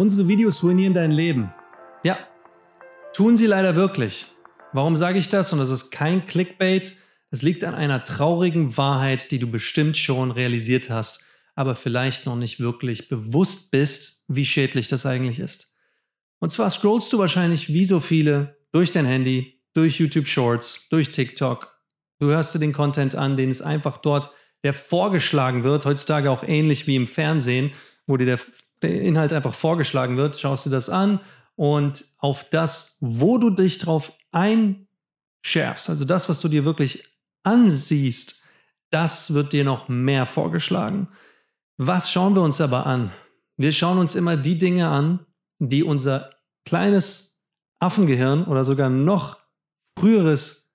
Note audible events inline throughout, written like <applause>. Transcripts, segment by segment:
Unsere Videos ruinieren dein Leben. Ja, tun sie leider wirklich. Warum sage ich das? Und das ist kein Clickbait. Es liegt an einer traurigen Wahrheit, die du bestimmt schon realisiert hast, aber vielleicht noch nicht wirklich bewusst bist, wie schädlich das eigentlich ist. Und zwar scrollst du wahrscheinlich wie so viele durch dein Handy, durch YouTube Shorts, durch TikTok. Du hörst dir den Content an, den es einfach dort, der vorgeschlagen wird, heutzutage auch ähnlich wie im Fernsehen, wo dir der der Inhalt einfach vorgeschlagen wird, schaust du das an und auf das, wo du dich drauf einschärfst, also das, was du dir wirklich ansiehst, das wird dir noch mehr vorgeschlagen. Was schauen wir uns aber an? Wir schauen uns immer die Dinge an, die unser kleines Affengehirn oder sogar noch früheres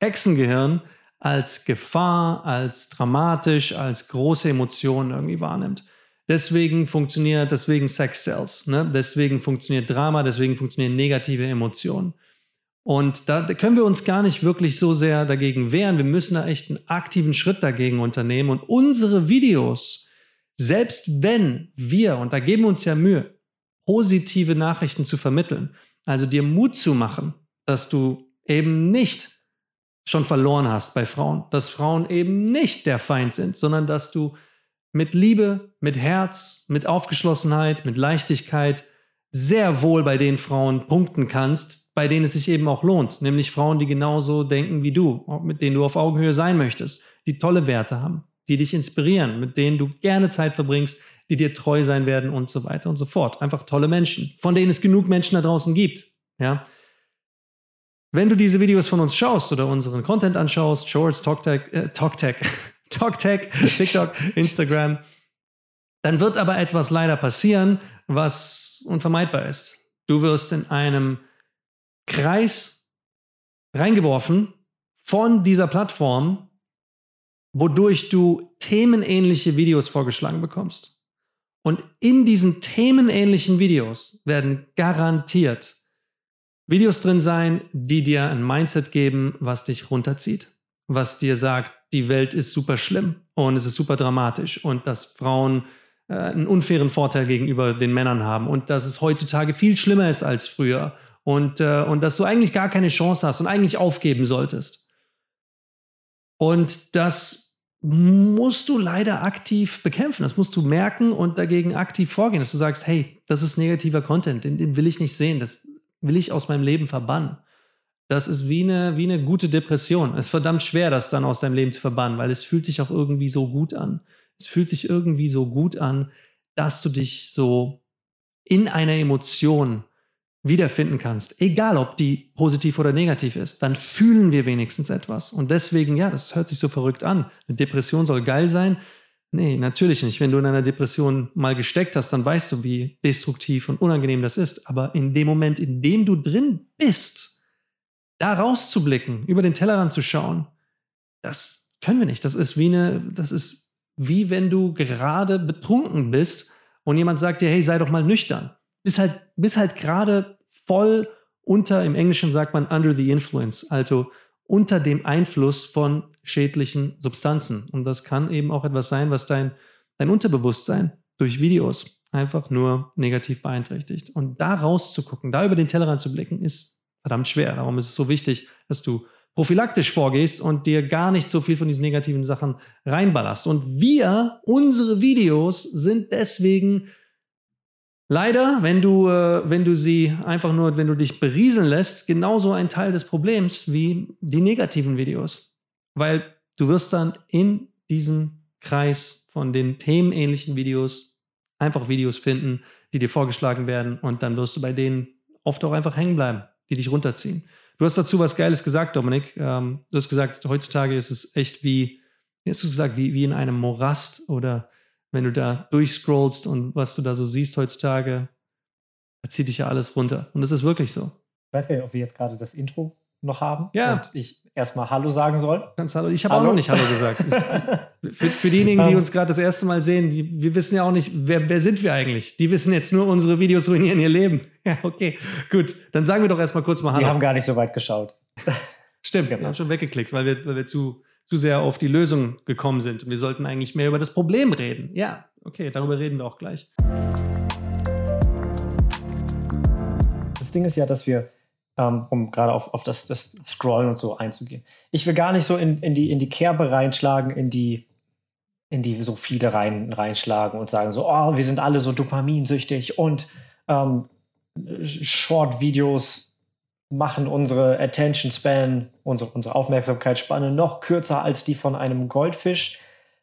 Hexengehirn als Gefahr, als dramatisch, als große Emotionen irgendwie wahrnimmt. Deswegen funktioniert, deswegen Sex Cells, ne? deswegen funktioniert Drama, deswegen funktionieren negative Emotionen. Und da können wir uns gar nicht wirklich so sehr dagegen wehren. Wir müssen da echt einen aktiven Schritt dagegen unternehmen. Und unsere Videos, selbst wenn wir, und da geben wir uns ja Mühe, positive Nachrichten zu vermitteln, also dir Mut zu machen, dass du eben nicht schon verloren hast bei Frauen, dass Frauen eben nicht der Feind sind, sondern dass du mit Liebe, mit Herz, mit Aufgeschlossenheit, mit Leichtigkeit sehr wohl bei den Frauen punkten kannst, bei denen es sich eben auch lohnt. Nämlich Frauen, die genauso denken wie du, mit denen du auf Augenhöhe sein möchtest, die tolle Werte haben, die dich inspirieren, mit denen du gerne Zeit verbringst, die dir treu sein werden und so weiter und so fort. Einfach tolle Menschen, von denen es genug Menschen da draußen gibt. Ja. Wenn du diese Videos von uns schaust oder unseren Content anschaust, Shorts, TalkTech, äh, TalkTech, <laughs> TalkTech, TikTok, Instagram. Dann wird aber etwas leider passieren, was unvermeidbar ist. Du wirst in einem Kreis reingeworfen von dieser Plattform, wodurch du themenähnliche Videos vorgeschlagen bekommst. Und in diesen themenähnlichen Videos werden garantiert Videos drin sein, die dir ein Mindset geben, was dich runterzieht, was dir sagt, die Welt ist super schlimm und es ist super dramatisch und dass Frauen äh, einen unfairen Vorteil gegenüber den Männern haben und dass es heutzutage viel schlimmer ist als früher und, äh, und dass du eigentlich gar keine Chance hast und eigentlich aufgeben solltest. Und das musst du leider aktiv bekämpfen. Das musst du merken und dagegen aktiv vorgehen, dass du sagst, hey, das ist negativer Content, den, den will ich nicht sehen, das will ich aus meinem Leben verbannen. Das ist wie eine, wie eine gute Depression. Es ist verdammt schwer, das dann aus deinem Leben zu verbannen, weil es fühlt sich auch irgendwie so gut an. Es fühlt sich irgendwie so gut an, dass du dich so in einer Emotion wiederfinden kannst. Egal, ob die positiv oder negativ ist, dann fühlen wir wenigstens etwas. Und deswegen, ja, das hört sich so verrückt an. Eine Depression soll geil sein. Nee, natürlich nicht. Wenn du in einer Depression mal gesteckt hast, dann weißt du, wie destruktiv und unangenehm das ist. Aber in dem Moment, in dem du drin bist, da rauszublicken, über den Tellerrand zu schauen, das können wir nicht. Das ist wie eine, das ist wie wenn du gerade betrunken bist und jemand sagt dir, hey, sei doch mal nüchtern. Bist halt, bist halt gerade voll unter, im Englischen sagt man under the influence, also unter dem Einfluss von schädlichen Substanzen. Und das kann eben auch etwas sein, was dein, dein Unterbewusstsein durch Videos einfach nur negativ beeinträchtigt. Und da rauszugucken, da über den Tellerrand zu blicken, ist verdammt schwer. Darum ist es so wichtig, dass du prophylaktisch vorgehst und dir gar nicht so viel von diesen negativen Sachen reinballerst. Und wir, unsere Videos sind deswegen leider, wenn du, äh, wenn du sie einfach nur, wenn du dich berieseln lässt, genauso ein Teil des Problems wie die negativen Videos. Weil du wirst dann in diesem Kreis von den themenähnlichen Videos einfach Videos finden, die dir vorgeschlagen werden und dann wirst du bei denen oft auch einfach hängen bleiben die dich runterziehen. Du hast dazu was Geiles gesagt, Dominik. Ähm, du hast gesagt, heutzutage ist es echt wie, wie hast du gesagt, wie, wie in einem Morast oder wenn du da durchscrollst und was du da so siehst heutzutage, da zieht dich ja alles runter. Und das ist wirklich so. Ich weiß gar nicht, ob wir jetzt gerade das Intro noch haben ja. und ich erstmal Hallo sagen soll. Ganz Hallo. Ich habe auch noch nicht Hallo gesagt. <laughs> Ich, für, für, diejenigen, die ähm. uns gerade das erste Mal sehen, die, wir wissen ja auch nicht, wer, wer sind wir eigentlich? Die wissen jetzt nur, unsere Videos ruinieren ihr Leben. <laughs> Ja, okay, gut. Dann sagen wir doch erstmal kurz mal Hallo. Die haben gar nicht so weit geschaut. <laughs> Stimmt, genau. wir haben schon weggeklickt, weil wir, weil wir zu, zu sehr auf die Lösung gekommen sind. Und wir sollten eigentlich mehr über das Problem reden. Ja, okay, darüber reden wir auch gleich. Ding ist ja, dass wir, ähm, um gerade auf, auf das, das Scrollen und so einzugehen, ich will gar nicht so in, in, die, in die Kerbe reinschlagen, in die, in die so viele rein, reinschlagen und sagen so, oh, wir sind alle so dopaminsüchtig und ähm, Short-Videos machen unsere Attention Span, unsere, unsere Aufmerksamkeitsspanne noch kürzer als die von einem Goldfisch.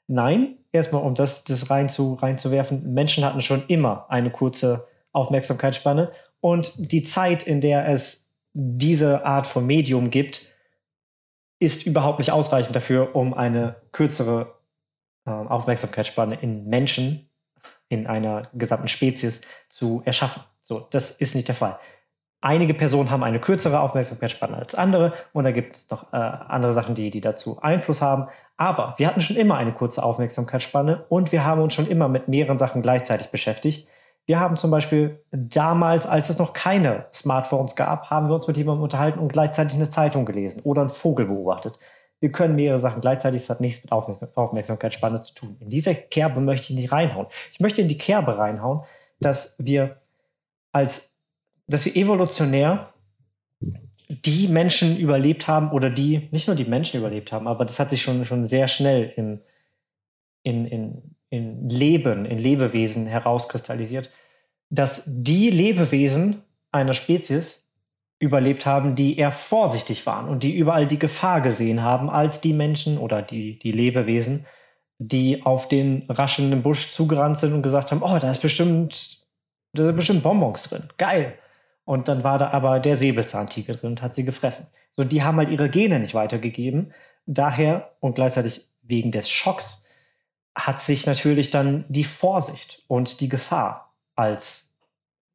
Nein, erstmal um das, das rein zu, reinzuwerfen, Menschen hatten schon immer eine kurze Aufmerksamkeitsspanne und die Zeit, in der es diese Art von Medium gibt, ist überhaupt nicht ausreichend dafür, um eine kürzere Aufmerksamkeitsspanne in Menschen, in einer gesamten Spezies zu erschaffen. So, das ist nicht der Fall. Einige Personen haben eine kürzere Aufmerksamkeitsspanne als andere und da gibt es noch äh, andere Sachen, die, die dazu Einfluss haben. Aber wir hatten schon immer eine kurze Aufmerksamkeitsspanne und wir haben uns schon immer mit mehreren Sachen gleichzeitig beschäftigt. Wir haben zum Beispiel damals, als es noch keine Smartphones gab, haben wir uns mit jemandem unterhalten und gleichzeitig eine Zeitung gelesen oder einen Vogel beobachtet. Wir können mehrere Sachen gleichzeitig, das hat nichts mit Aufmerksamkeitsspanne zu tun. In diese Kerbe möchte ich nicht reinhauen. Ich möchte in die Kerbe reinhauen, dass wir als dass wir evolutionär die Menschen überlebt haben oder die, nicht nur die Menschen überlebt haben, aber das hat sich schon, schon sehr schnell in, in, in, in Leben, in Lebewesen herauskristallisiert, dass die Lebewesen einer Spezies überlebt haben, die eher vorsichtig waren und die überall die Gefahr gesehen haben, als die Menschen oder die, die Lebewesen, die auf den raschelnden Busch zugerannt sind und gesagt haben, oh, da ist bestimmt, da sind bestimmt Bonbons drin. Geil. Und dann war da aber der Säbelzahntiger drin und hat sie gefressen. So, die haben halt ihre Gene nicht weitergegeben. Daher und gleichzeitig wegen des Schocks hat sich natürlich dann die Vorsicht und die Gefahr als,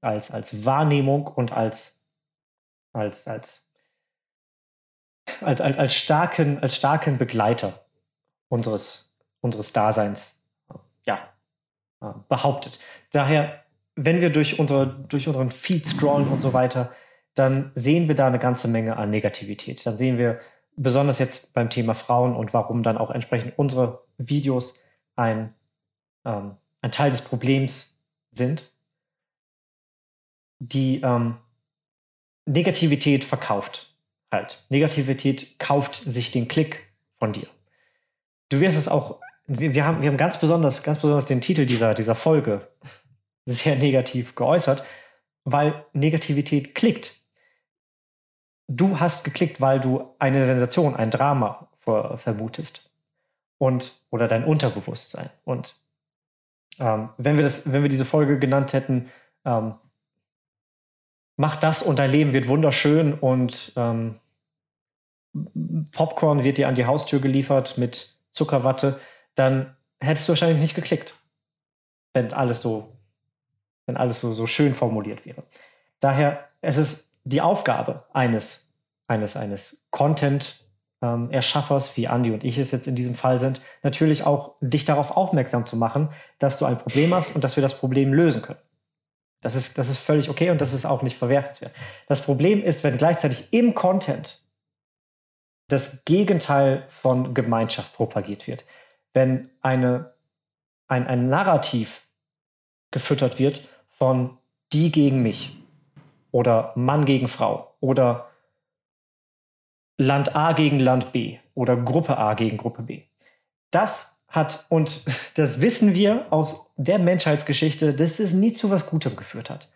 als, als Wahrnehmung und als, als, als, als, als, als, starken, als starken Begleiter unseres, unseres Daseins ja, behauptet. Daher wenn wir durch, unsere, durch unseren Feed scrollen und so weiter, dann sehen wir da eine ganze Menge an Negativität. Dann sehen wir besonders jetzt beim Thema Frauen und warum dann auch entsprechend unsere Videos ein, ähm, ein Teil des Problems sind. Die ähm, Negativität verkauft halt. Negativität kauft sich den Klick von dir. Du wirst es auch, wir, wir, haben, wir haben ganz besonders, ganz besonders den Titel dieser, dieser Folge <laughs> sehr negativ geäußert, weil Negativität klickt. Du hast geklickt, weil du eine Sensation, ein Drama vermutest. Und, oder dein Unterbewusstsein. Und ähm, wenn, wir das, wenn wir diese Folge genannt hätten, ähm, mach das und dein Leben wird wunderschön und ähm, Popcorn wird dir an die Haustür geliefert mit Zuckerwatte, dann hättest du wahrscheinlich nicht geklickt, wenn alles so wenn alles so, so schön formuliert wäre. Daher es ist die Aufgabe eines, eines, eines Content-Erschaffers, ähm, wie Andy und ich es jetzt in diesem Fall sind, natürlich auch dich darauf aufmerksam zu machen, dass du ein Problem hast und dass wir das Problem lösen können. Das ist, das ist völlig okay und das ist auch nicht verwerfenswert. Das Problem ist, wenn gleichzeitig im Content das Gegenteil von Gemeinschaft propagiert wird. Wenn eine, ein, ein Narrativ gefüttert wird, von die gegen mich oder Mann gegen Frau oder Land A gegen Land B oder Gruppe A gegen Gruppe B. Das hat, und das wissen wir aus der Menschheitsgeschichte, dass es nie zu was Gutem geführt hat.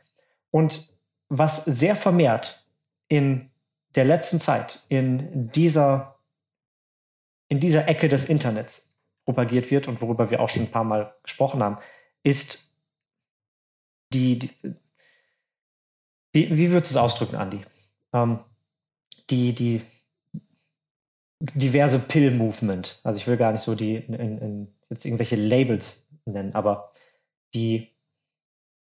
Und was sehr vermehrt in der letzten Zeit in dieser, in dieser Ecke des Internets propagiert wird und worüber wir auch schon ein paar Mal gesprochen haben, ist die, die wie, wie würdest du es ausdrücken, Andi? Ähm, die, die diverse Pill-Movement. Also ich will gar nicht so die in, in, jetzt irgendwelche Labels nennen, aber die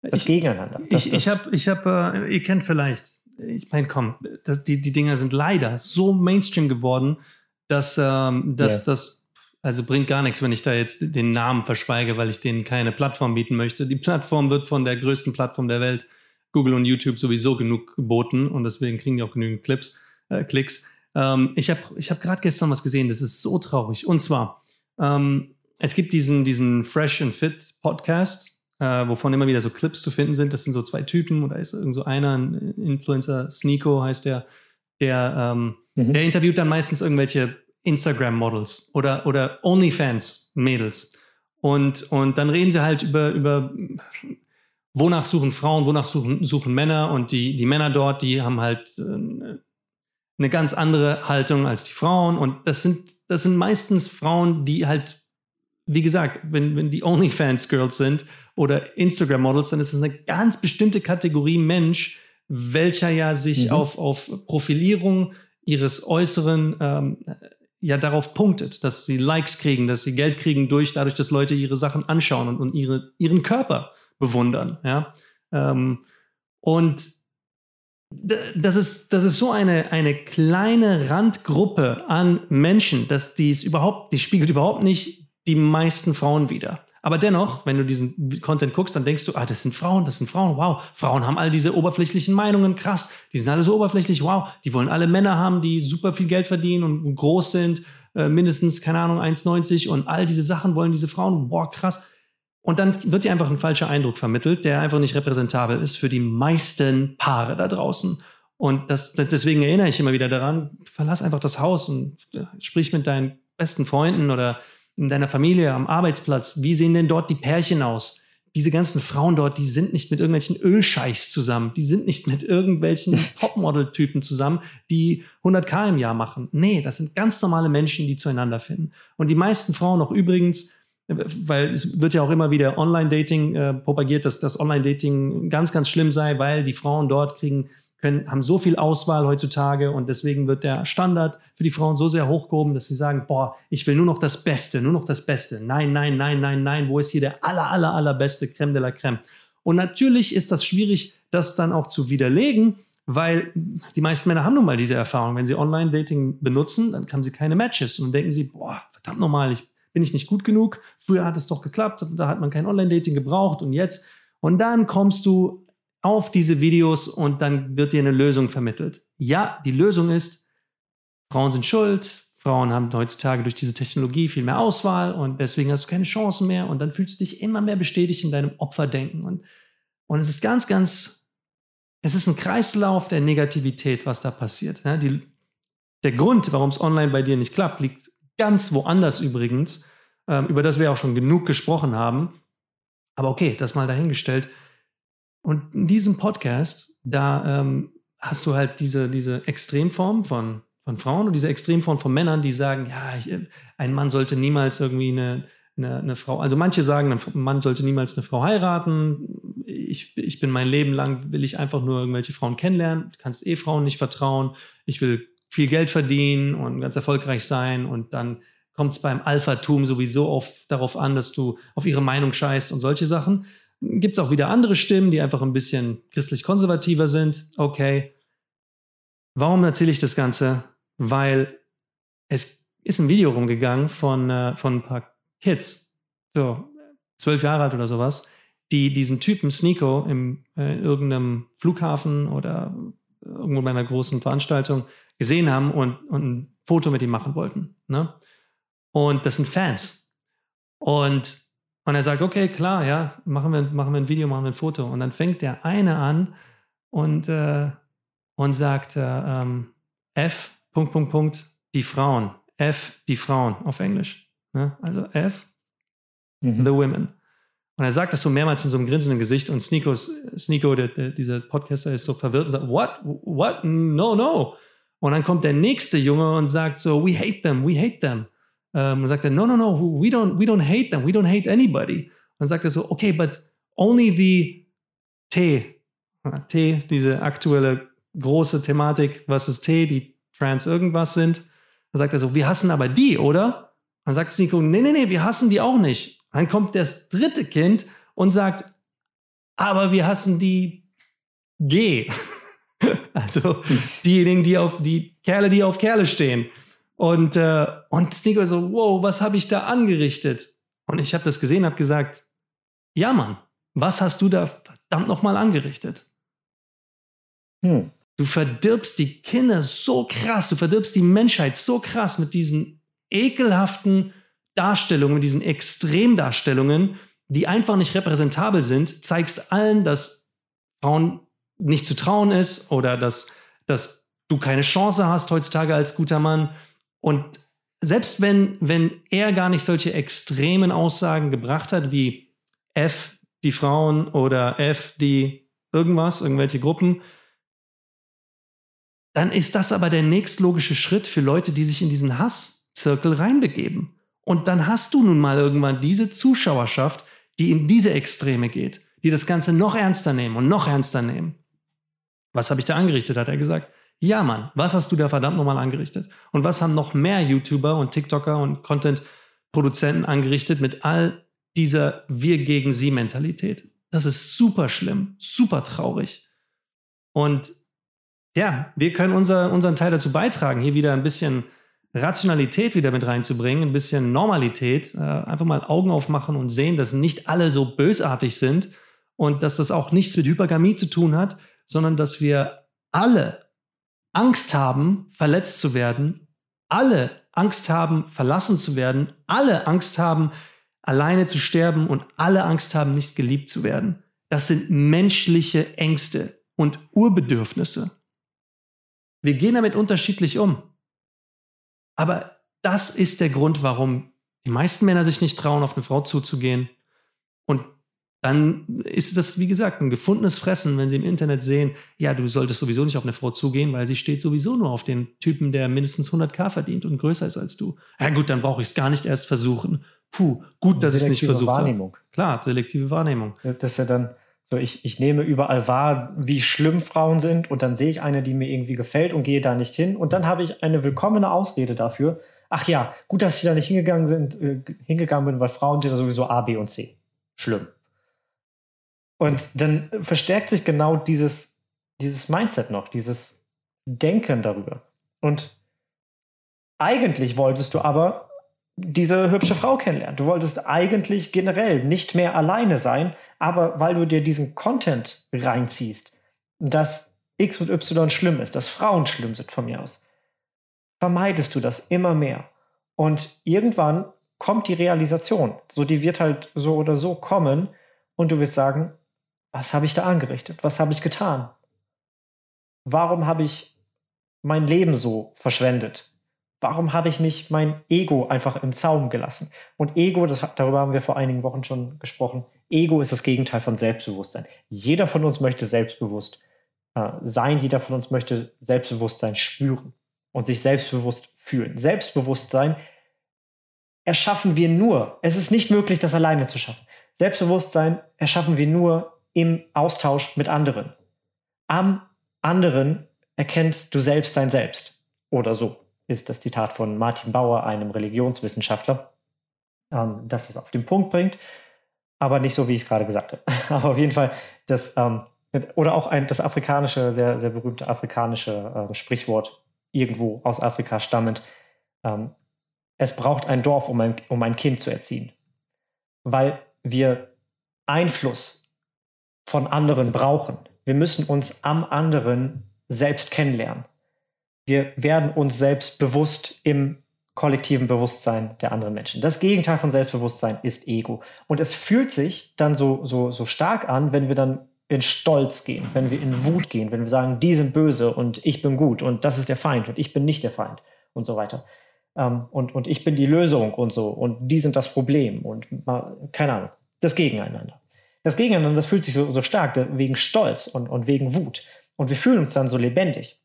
das ich, Gegeneinander. Das, ich, ich habe, ich hab, äh, ihr kennt vielleicht, ich meine, komm, das, die, die Dinger sind leider so Mainstream geworden, dass, ähm, dass yeah. das also bringt gar nichts, wenn ich da jetzt den Namen verschweige, weil ich denen keine Plattform bieten möchte. Die Plattform wird von der größten Plattform der Welt, Google und YouTube, sowieso genug geboten und deswegen kriegen die auch genügend Clips, äh, Klicks. Ähm, ich habe ich hab gerade gestern was gesehen, das ist so traurig. Und zwar, ähm, es gibt diesen, diesen Fresh and Fit Podcast äh, wovon immer wieder so Clips zu finden sind. Das sind so zwei Typen und da ist irgend so einer, ein Influencer, Sneeko heißt der, der, ähm, mhm. der interviewt dann meistens irgendwelche Instagram-Models oder, oder OnlyFans-Mädels. Und, und dann reden sie halt über, über wonach suchen Frauen, wonach suchen, suchen Männer und die, die Männer dort, die haben halt äh, eine ganz andere Haltung als die Frauen und das sind, das sind meistens Frauen, die halt, wie gesagt, wenn, wenn die OnlyFans-Girls sind oder Instagram-Models, dann ist es eine ganz bestimmte Kategorie Mensch, welcher ja sich mhm. auf, auf Profilierung ihres Äußeren ähm, ja darauf punktet, dass sie Likes kriegen, dass sie Geld kriegen durch dadurch, dass Leute ihre Sachen anschauen und, und ihre, ihren Körper bewundern. Ja? Ähm, und das ist, das ist so eine, eine kleine Randgruppe an Menschen, dass die es überhaupt, die spiegelt überhaupt nicht die meisten Frauen wider. Aber dennoch, wenn du diesen Content guckst, dann denkst du, ah, das sind Frauen, das sind Frauen, wow. Frauen haben all diese oberflächlichen Meinungen, krass. Die sind alle so oberflächlich, wow. Die wollen alle Männer haben, die super viel Geld verdienen und groß sind, äh, mindestens, keine Ahnung, 1,90 und all diese Sachen wollen diese Frauen, boah, krass. Und dann wird dir einfach ein falscher Eindruck vermittelt, der einfach nicht repräsentabel ist für die meisten Paare da draußen. Und das, deswegen erinnere ich immer wieder daran, verlass einfach das Haus und äh, sprich mit deinen besten Freunden oder in deiner Familie, am Arbeitsplatz, wie sehen denn dort die Pärchen aus? Diese ganzen Frauen dort, die sind nicht mit irgendwelchen Ölscheichs zusammen, die sind nicht mit irgendwelchen <laughs> Topmodel-Typen zusammen, die 100k im Jahr machen. Nee, das sind ganz normale Menschen, die zueinander finden. Und die meisten Frauen auch übrigens, weil es wird ja auch immer wieder Online-Dating äh, propagiert, dass das Online-Dating ganz, ganz schlimm sei, weil die Frauen dort kriegen können, haben so viel Auswahl heutzutage und deswegen wird der Standard für die Frauen so sehr hochgehoben, dass sie sagen, boah, ich will nur noch das Beste, nur noch das Beste. Nein, nein, nein, nein, nein, wo ist hier der aller, aller, allerbeste Creme de la Creme? Und natürlich ist das schwierig, das dann auch zu widerlegen, weil die meisten Männer haben nun mal diese Erfahrung. Wenn sie Online-Dating benutzen, dann haben sie keine Matches und denken sie, boah, verdammt nochmal, ich, bin ich nicht gut genug? Früher hat es doch geklappt, da hat man kein Online-Dating gebraucht und jetzt. Und dann kommst du auf diese Videos und dann wird dir eine Lösung vermittelt. Ja, die Lösung ist, Frauen sind schuld, Frauen haben heutzutage durch diese Technologie viel mehr Auswahl und deswegen hast du keine Chancen mehr und dann fühlst du dich immer mehr bestätigt in deinem Opferdenken. Und, und es ist ganz, ganz, es ist ein Kreislauf der Negativität, was da passiert. Ja, die, der Grund, warum es online bei dir nicht klappt, liegt ganz woanders übrigens, ähm, über das wir auch schon genug gesprochen haben. Aber okay, das mal dahingestellt. Und in diesem Podcast, da ähm, hast du halt diese, diese Extremform von, von Frauen und diese Extremform von Männern, die sagen, ja, ich, ein Mann sollte niemals irgendwie eine, eine, eine, Frau, also manche sagen, ein Mann sollte niemals eine Frau heiraten. Ich, ich bin mein Leben lang, will ich einfach nur irgendwelche Frauen kennenlernen. Du kannst eh Frauen nicht vertrauen. Ich will viel Geld verdienen und ganz erfolgreich sein und dann kommt es beim Alphatum sowieso auf, darauf an, dass du auf ihre Meinung scheißt und solche Sachen. Gibt es auch wieder andere Stimmen, die einfach ein bisschen christlich-konservativer sind. Okay. Warum erzähle ich das Ganze? Weil es ist ein Video rumgegangen von, äh, von ein paar Kids, so zwölf Jahre alt oder sowas, die diesen Typen Sneeko im äh, irgendeinem Flughafen oder irgendwo bei einer großen Veranstaltung gesehen haben und, und ein Foto mit ihm machen wollten. Ne? Und das sind Fans. Und und er sagt, okay, klar, ja, machen wir, machen wir ein Video, machen wir ein Foto. Und dann fängt der eine an und, äh, und sagt äh, ähm, F, Punkt, Punkt, Punkt, die Frauen. F, die Frauen auf Englisch. Ne? Also F, mhm. the women. Und er sagt das so mehrmals mit so einem grinsenden Gesicht und Sneeko, Sneeko der, der, dieser Podcaster, ist so verwirrt und sagt, what, what, no, no. Und dann kommt der nächste Junge und sagt so, we hate them, we hate them. Ähm, und sagt er, no, no, no, we don't, we don't hate them, we don't hate anybody. Und dann sagt er so, okay, but only the T, T, diese aktuelle große Thematik, was ist T, die trans irgendwas sind. Dann sagt er so, wir hassen aber die, oder? Dann sagt Nico, nee, nee, nee, wir hassen die auch nicht. Dann kommt das dritte Kind und sagt, aber wir hassen die G. <laughs> also diejenigen, die auf die Kerle, die auf Kerle stehen. Und, äh, und Sneaker so, wow, was habe ich da angerichtet? Und ich habe das gesehen, habe gesagt, ja Mann, was hast du da verdammt nochmal angerichtet? Hm. Du verdirbst die Kinder so krass, du verdirbst die Menschheit so krass mit diesen ekelhaften Darstellungen, mit diesen Extremdarstellungen, die einfach nicht repräsentabel sind, zeigst allen, dass Frauen nicht zu trauen ist oder dass, dass du keine Chance hast heutzutage als guter Mann. Und selbst wenn, wenn er gar nicht solche extremen Aussagen gebracht hat, wie F die Frauen oder F die irgendwas, irgendwelche Gruppen, dann ist das aber der nächstlogische Schritt für Leute, die sich in diesen Hasszirkel reinbegeben. Und dann hast du nun mal irgendwann diese Zuschauerschaft, die in diese Extreme geht, die das Ganze noch ernster nehmen und noch ernster nehmen. Was habe ich da angerichtet, hat er gesagt. Ja, Mann, was hast du da verdammt nochmal angerichtet? Und was haben noch mehr YouTuber und TikToker und Content-Produzenten angerichtet mit all dieser Wir gegen sie Mentalität? Das ist super schlimm, super traurig. Und ja, wir können unser, unseren Teil dazu beitragen, hier wieder ein bisschen Rationalität wieder mit reinzubringen, ein bisschen Normalität, äh, einfach mal Augen aufmachen und sehen, dass nicht alle so bösartig sind und dass das auch nichts mit Hypergamie zu tun hat, sondern dass wir alle Angst haben, verletzt zu werden, alle Angst haben, verlassen zu werden, alle Angst haben, alleine zu sterben und alle Angst haben, nicht geliebt zu werden. Das sind menschliche Ängste und Urbedürfnisse. Wir gehen damit unterschiedlich um. Aber das ist der Grund, warum die meisten Männer sich nicht trauen, auf eine Frau zuzugehen. Und dann ist das, wie gesagt, ein gefundenes Fressen, wenn sie im Internet sehen, ja, du solltest sowieso nicht auf eine Frau zugehen, weil sie steht sowieso nur auf den Typen, der mindestens 100k verdient und größer ist als du. Ja gut, dann brauche ich es gar nicht erst versuchen. Puh, gut, dass ich es nicht versucht habe. Klar, selektive Wahrnehmung. Das ist ja dann so, ich, ich nehme überall wahr, wie schlimm Frauen sind und dann sehe ich eine, die mir irgendwie gefällt und gehe da nicht hin. Und dann habe ich eine willkommene Ausrede dafür. Ach ja, gut, dass ich da nicht hingegangen, sind, äh, hingegangen bin, weil Frauen sind da sowieso A, B und C. Schlimm. Und dann verstärkt sich genau dieses, dieses Mindset noch, dieses Denken darüber. Und eigentlich wolltest du aber diese hübsche Frau kennenlernen. Du wolltest eigentlich generell nicht mehr alleine sein, aber weil du dir diesen Content reinziehst, dass X und Y schlimm ist, dass Frauen schlimm sind von mir aus, vermeidest du das immer mehr. Und irgendwann kommt die Realisation. So, die wird halt so oder so kommen und du wirst sagen, was habe ich da angerichtet? Was habe ich getan? Warum habe ich mein Leben so verschwendet? Warum habe ich nicht mein Ego einfach im Zaum gelassen? Und Ego, das, darüber haben wir vor einigen Wochen schon gesprochen, Ego ist das Gegenteil von Selbstbewusstsein. Jeder von uns möchte selbstbewusst äh, sein, jeder von uns möchte Selbstbewusstsein spüren und sich selbstbewusst fühlen. Selbstbewusstsein erschaffen wir nur. Es ist nicht möglich, das alleine zu schaffen. Selbstbewusstsein erschaffen wir nur im Austausch mit anderen. Am anderen erkennst du selbst dein Selbst oder so ist das Zitat von Martin Bauer, einem Religionswissenschaftler, ähm, das es auf den Punkt bringt, aber nicht so, wie ich es gerade gesagt habe. <laughs> aber auf jeden Fall, das, ähm, oder auch ein, das afrikanische, sehr, sehr berühmte afrikanische äh, Sprichwort, irgendwo aus Afrika stammend, ähm, es braucht ein Dorf, um ein, um ein Kind zu erziehen. Weil wir Einfluss von anderen brauchen. Wir müssen uns am anderen selbst kennenlernen wir werden uns selbst bewusst im kollektiven Bewusstsein der anderen Menschen. Das Gegenteil von Selbstbewusstsein ist Ego. Und es fühlt sich dann so, so, so stark an, wenn wir dann in Stolz gehen, wenn wir in Wut gehen, wenn wir sagen, die sind böse und ich bin gut und das ist der Feind und ich bin nicht der Feind und so weiter. Ähm, und, und ich bin die Lösung und so und die sind das Problem und keine Ahnung, das Gegeneinander. Das Gegeneinander, das fühlt sich so, so stark wegen Stolz und, und wegen Wut. Und wir fühlen uns dann so lebendig.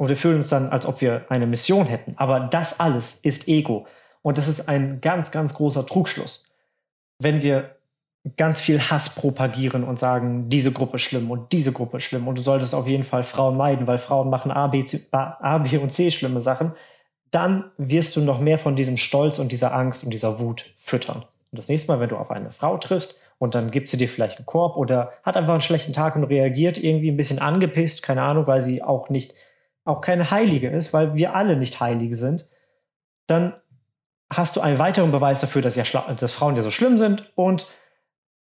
Und wir fühlen uns dann, als ob wir eine Mission hätten. Aber das alles ist Ego. Und das ist ein ganz, ganz großer Trugschluss. Wenn wir ganz viel Hass propagieren und sagen, diese Gruppe schlimm und diese Gruppe schlimm und du solltest auf jeden Fall Frauen meiden, weil Frauen machen A, B, A, B und C schlimme Sachen, dann wirst du noch mehr von diesem Stolz und dieser Angst und dieser Wut füttern. Und das nächste Mal, wenn du auf eine Frau triffst und dann gibt sie dir vielleicht einen Korb oder hat einfach einen schlechten Tag und reagiert irgendwie ein bisschen angepisst, keine Ahnung, weil sie auch nicht auch keine Heilige ist, weil wir alle nicht Heilige sind, dann hast du einen weiteren Beweis dafür, dass, ja, dass Frauen ja so schlimm sind und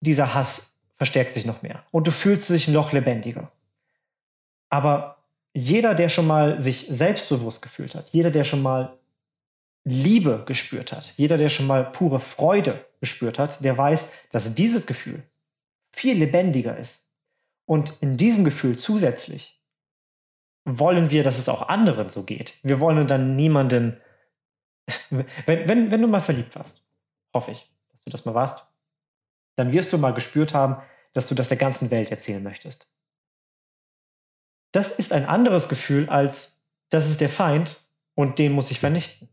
dieser Hass verstärkt sich noch mehr und du fühlst dich noch lebendiger. Aber jeder, der schon mal sich selbstbewusst gefühlt hat, jeder, der schon mal Liebe gespürt hat, jeder, der schon mal pure Freude gespürt hat, der weiß, dass dieses Gefühl viel lebendiger ist. Und in diesem Gefühl zusätzlich wollen wir, dass es auch anderen so geht. Wir wollen dann niemanden, <laughs> wenn, wenn, wenn du mal verliebt warst, hoffe ich, dass du das mal warst, dann wirst du mal gespürt haben, dass du das der ganzen Welt erzählen möchtest. Das ist ein anderes Gefühl als, das ist der Feind und den muss ich vernichten.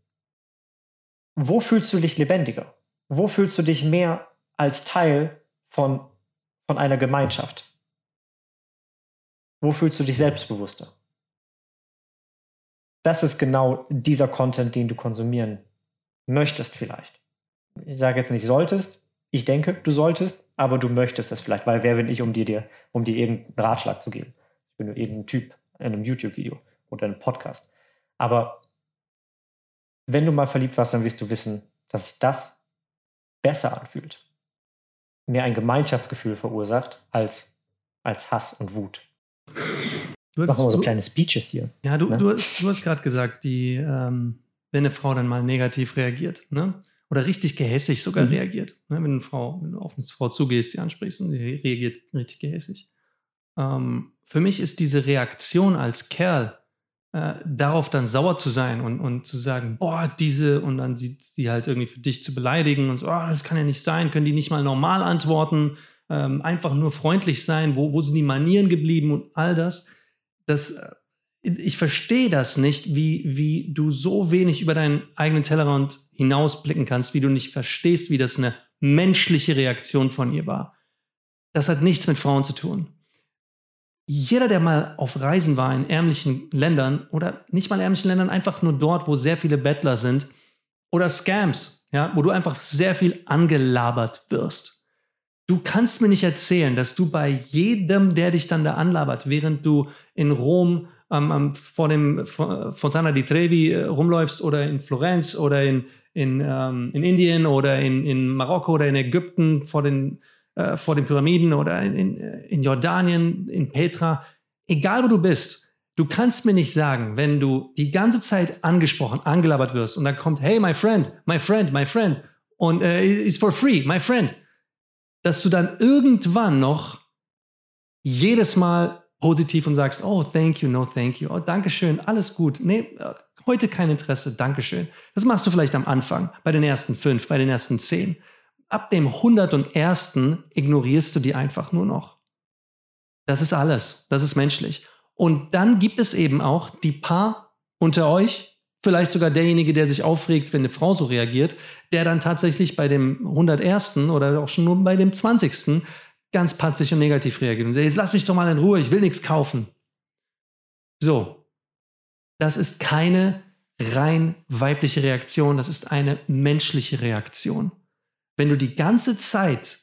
Wo fühlst du dich lebendiger? Wo fühlst du dich mehr als Teil von, von einer Gemeinschaft? Wo fühlst du dich selbstbewusster? Das ist genau dieser Content, den du konsumieren möchtest vielleicht. Ich sage jetzt nicht solltest, ich denke, du solltest, aber du möchtest es vielleicht, weil wer bin ich, um dir, dir, um dir irgendeinen Ratschlag zu geben? Ich bin nur irgendein Typ in einem YouTube-Video oder einem Podcast. Aber wenn du mal verliebt warst, dann wirst du wissen, dass sich das besser anfühlt. Mehr ein Gemeinschaftsgefühl verursacht als, als Hass und Wut. Du hast, Machen wir so kleine Speeches hier. Ja, du, ne? du hast, du hast gerade gesagt, die, ähm, wenn eine Frau dann mal negativ reagiert, ne? oder richtig gehässig sogar mhm. reagiert. Ne? Wenn, eine Frau, wenn du auf eine Frau zugehst, sie ansprichst und sie reagiert richtig gehässig. Ähm, für mich ist diese Reaktion als Kerl äh, darauf dann sauer zu sein und, und zu sagen, boah, diese, und dann sie, sie halt irgendwie für dich zu beleidigen und so, oh, das kann ja nicht sein, können die nicht mal normal antworten, ähm, einfach nur freundlich sein, wo, wo sind die Manieren geblieben und all das. Das, äh, ich verstehe das nicht, wie, wie du so wenig über deinen eigenen Tellerrand hinausblicken kannst, wie du nicht verstehst, wie das eine menschliche Reaktion von ihr war. Das hat nichts mit Frauen zu tun jeder, der mal auf Reisen war in ärmlichen Ländern oder nicht mal ärmlichen Ländern, einfach nur dort, wo sehr viele Bettler sind oder Scams, ja, wo du einfach sehr viel angelabert wirst. Du kannst mir nicht erzählen, dass du bei jedem, der dich dann da anlabert, während du in Rom ähm, vor dem Fontana di Trevi äh, rumläufst oder in Florenz oder in, in, ähm, in Indien oder in, in Marokko oder in Ägypten vor den äh, vor den Pyramiden oder in, in, in Jordanien, in Petra, egal wo du bist, du kannst mir nicht sagen, wenn du die ganze Zeit angesprochen, angelabert wirst und dann kommt, hey, my friend, my friend, my friend und äh, is for free, my friend, dass du dann irgendwann noch jedes Mal positiv und sagst, oh, thank you, no, thank you, oh, danke schön, alles gut, nee, äh, heute kein Interesse, danke schön. Das machst du vielleicht am Anfang, bei den ersten fünf, bei den ersten zehn ab dem 101. ignorierst du die einfach nur noch. Das ist alles. Das ist menschlich. Und dann gibt es eben auch die paar unter euch, vielleicht sogar derjenige, der sich aufregt, wenn eine Frau so reagiert, der dann tatsächlich bei dem 101. oder auch schon nur bei dem 20. ganz patzig und negativ reagiert und sagt, jetzt lass mich doch mal in Ruhe, ich will nichts kaufen. So, das ist keine rein weibliche Reaktion, das ist eine menschliche Reaktion wenn du die ganze Zeit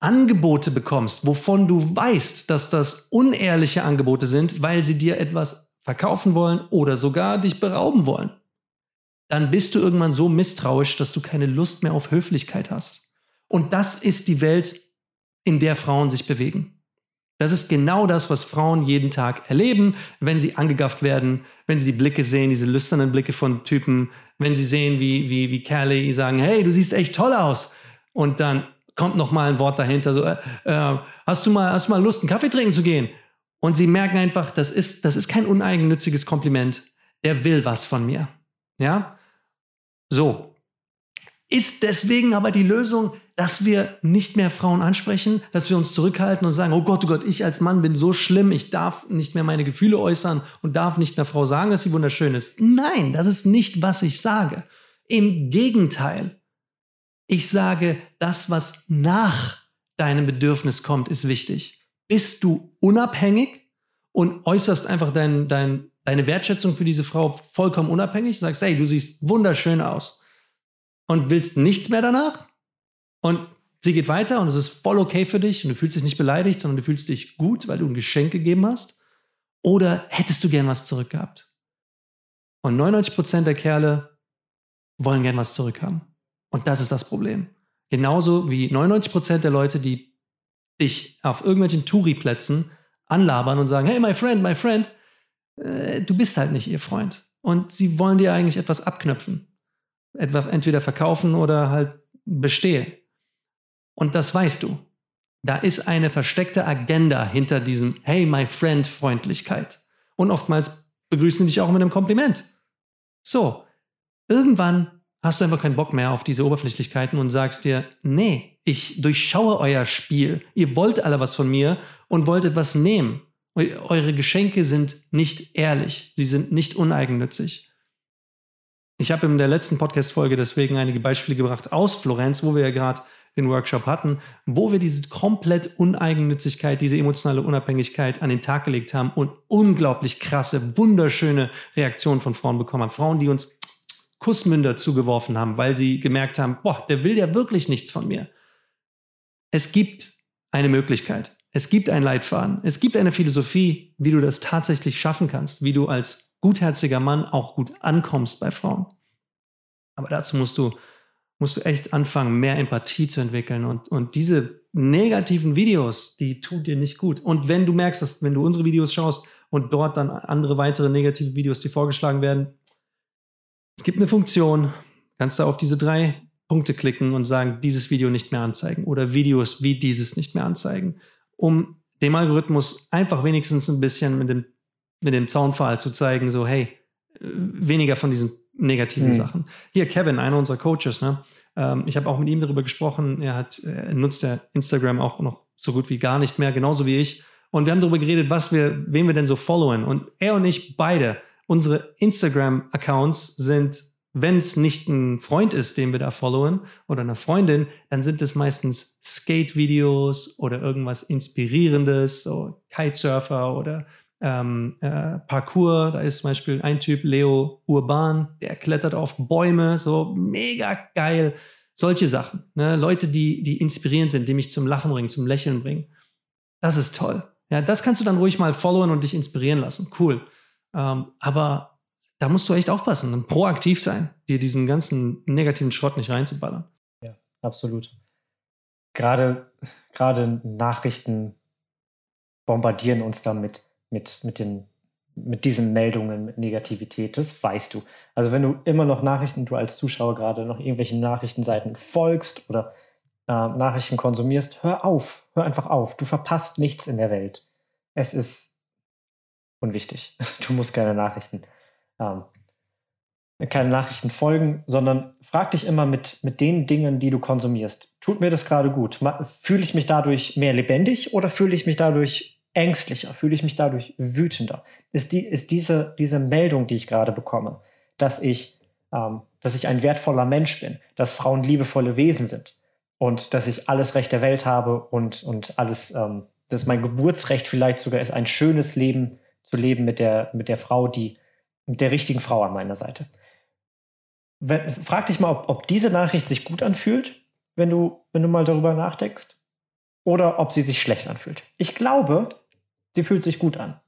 Angebote bekommst, wovon du weißt, dass das unehrliche Angebote sind, weil sie dir etwas verkaufen wollen oder sogar dich berauben wollen, dann bist du irgendwann so misstrauisch, dass du keine Lust mehr auf Höflichkeit hast. Und das ist die Welt, in der Frauen sich bewegen. Das ist genau das, was Frauen jeden Tag erleben, wenn sie angegafft werden, wenn sie die Blicke sehen, diese lüsternen Blicke von Typen, wenn sie sehen, wie, wie, wie Kerle sagen, hey, du siehst echt toll aus. Und dann kommt noch mal ein Wort dahinter, so, äh, äh, hast, du mal, hast du mal Lust, einen Kaffee trinken zu gehen? Und sie merken einfach, das ist, das ist kein uneigennütziges Kompliment. Der will was von mir. Ja? So. Ist deswegen aber die Lösung, dass wir nicht mehr Frauen ansprechen, dass wir uns zurückhalten und sagen, oh Gott, oh Gott, ich als Mann bin so schlimm, ich darf nicht mehr meine Gefühle äußern und darf nicht einer Frau sagen, dass sie wunderschön ist. Nein, das ist nicht, was ich sage. Im Gegenteil. Ich sage, das, was nach deinem Bedürfnis kommt, ist wichtig. Bist du unabhängig und äußerst einfach dein, dein, deine Wertschätzung für diese Frau vollkommen unabhängig, sagst, hey, du siehst wunderschön aus und willst nichts mehr danach, und sie geht weiter und es ist voll okay für dich und du fühlst dich nicht beleidigt, sondern du fühlst dich gut, weil du ein Geschenk gegeben hast. Oder hättest du gern was zurückgehabt? Und 99% der Kerle wollen gern was zurückhaben. Und das ist das Problem. Genauso wie 99% der Leute, die dich auf irgendwelchen Touri-Plätzen anlabern und sagen, hey, my friend, my friend, äh, du bist halt nicht ihr Freund. Und sie wollen dir eigentlich etwas abknöpfen. etwa entweder verkaufen oder halt bestehlen. Und das weißt du. Da ist eine versteckte Agenda hinter diesem Hey, my friend Freundlichkeit. Und oftmals begrüßen die dich auch mit einem Kompliment. So, irgendwann hast du einfach keinen Bock mehr auf diese Oberflächlichkeiten und sagst dir, nee, ich durchschaue euer Spiel. Ihr wollt alle was von mir und wollt etwas nehmen. Eure Geschenke sind nicht ehrlich. Sie sind nicht uneigennützig. Ich habe in der letzten Podcast-Folge deswegen einige Beispiele gebracht aus Florenz, wo wir ja gerade den Workshop hatten, wo wir diese komplett Uneigennützigkeit, diese emotionale Unabhängigkeit an den Tag gelegt haben und unglaublich krasse, wunderschöne Reaktionen von Frauen bekommen haben. Frauen, die uns Kussmünder zugeworfen haben, weil sie gemerkt haben, boah, der will ja wirklich nichts von mir. Es gibt eine Möglichkeit. Es gibt einen Leitfaden. Es gibt eine Philosophie, wie du das tatsächlich schaffen kannst, wie du als gutherziger Mann auch gut ankommst bei Frauen. Aber dazu musst du musst du echt anfangen, mehr Empathie zu entwickeln. Und, und diese negativen Videos, die tun dir nicht gut. Und wenn du merkst, dass wenn du unsere Videos schaust und dort dann andere weitere negative Videos dir vorgeschlagen werden, es gibt eine Funktion, kannst du auf diese drei Punkte klicken und sagen, dieses Video nicht mehr anzeigen oder Videos wie dieses nicht mehr anzeigen, um dem Algorithmus einfach wenigstens ein bisschen mit dem, mit dem Zaunpfahl zu zeigen, so hey, äh, weniger von diesen negativen mhm. Sachen. Hier, Kevin, einer unserer Coaches, ne? Ähm, ich habe auch mit ihm darüber gesprochen. Er hat, er nutzt ja Instagram auch noch so gut wie gar nicht mehr, genauso wie ich. Und wir haben darüber geredet, was wir, wen wir denn so followen. Und er und ich beide, unsere Instagram-Accounts sind, wenn es nicht ein Freund ist, den wir da followen oder eine Freundin, dann sind es meistens Skate-Videos oder irgendwas Inspirierendes, so Kitesurfer oder ähm, äh, Parkour. Da ist zum Beispiel ein Typ, Leo Urban, der klettert auf Bäume, so mega geil. Solche Sachen. Ne? Leute, die, die inspirierend sind, die mich zum Lachen bringen, zum Lächeln bringen. Das ist toll. Ja, das kannst du dann ruhig mal followen und dich inspirieren lassen. Cool. Ähm, aber da musst du echt aufpassen und proaktiv sein, dir diesen ganzen negativen Schrott nicht reinzuballern. Ja, absolut. Gerade, gerade Nachrichten bombardieren uns damit mit, mit, den, mit diesen Meldungen, mit Negativität. Das weißt du. Also wenn du immer noch Nachrichten, du als Zuschauer gerade noch irgendwelchen Nachrichtenseiten folgst oder äh, Nachrichten konsumierst, hör auf, hör einfach auf. Du verpasst nichts in der Welt. Es ist unwichtig. <laughs> Du musst keine Nachrichten, ähm, keine Nachrichten folgen, sondern frag dich immer mit, mit den Dingen, die du konsumierst. Tut mir das gerade gut? Fühle ich mich dadurch mehr lebendig oder fühle ich mich dadurch ängstlicher, fühle ich mich dadurch wütender. Ist, die, ist diese, diese Meldung, die ich gerade bekomme, dass ich, ähm, dass ich ein wertvoller Mensch bin, dass Frauen liebevolle Wesen sind und dass ich alles Recht der Welt habe und, und alles, ähm, dass mein Geburtsrecht vielleicht sogar ist, ein schönes Leben zu leben mit der, mit der Frau, die, der richtigen Frau an meiner Seite. Wenn, frag dich mal, ob, ob diese Nachricht sich gut anfühlt, wenn du, wenn du mal darüber nachdenkst, oder ob sie sich schlecht anfühlt. Ich glaube, Sie fühlt sich gut an.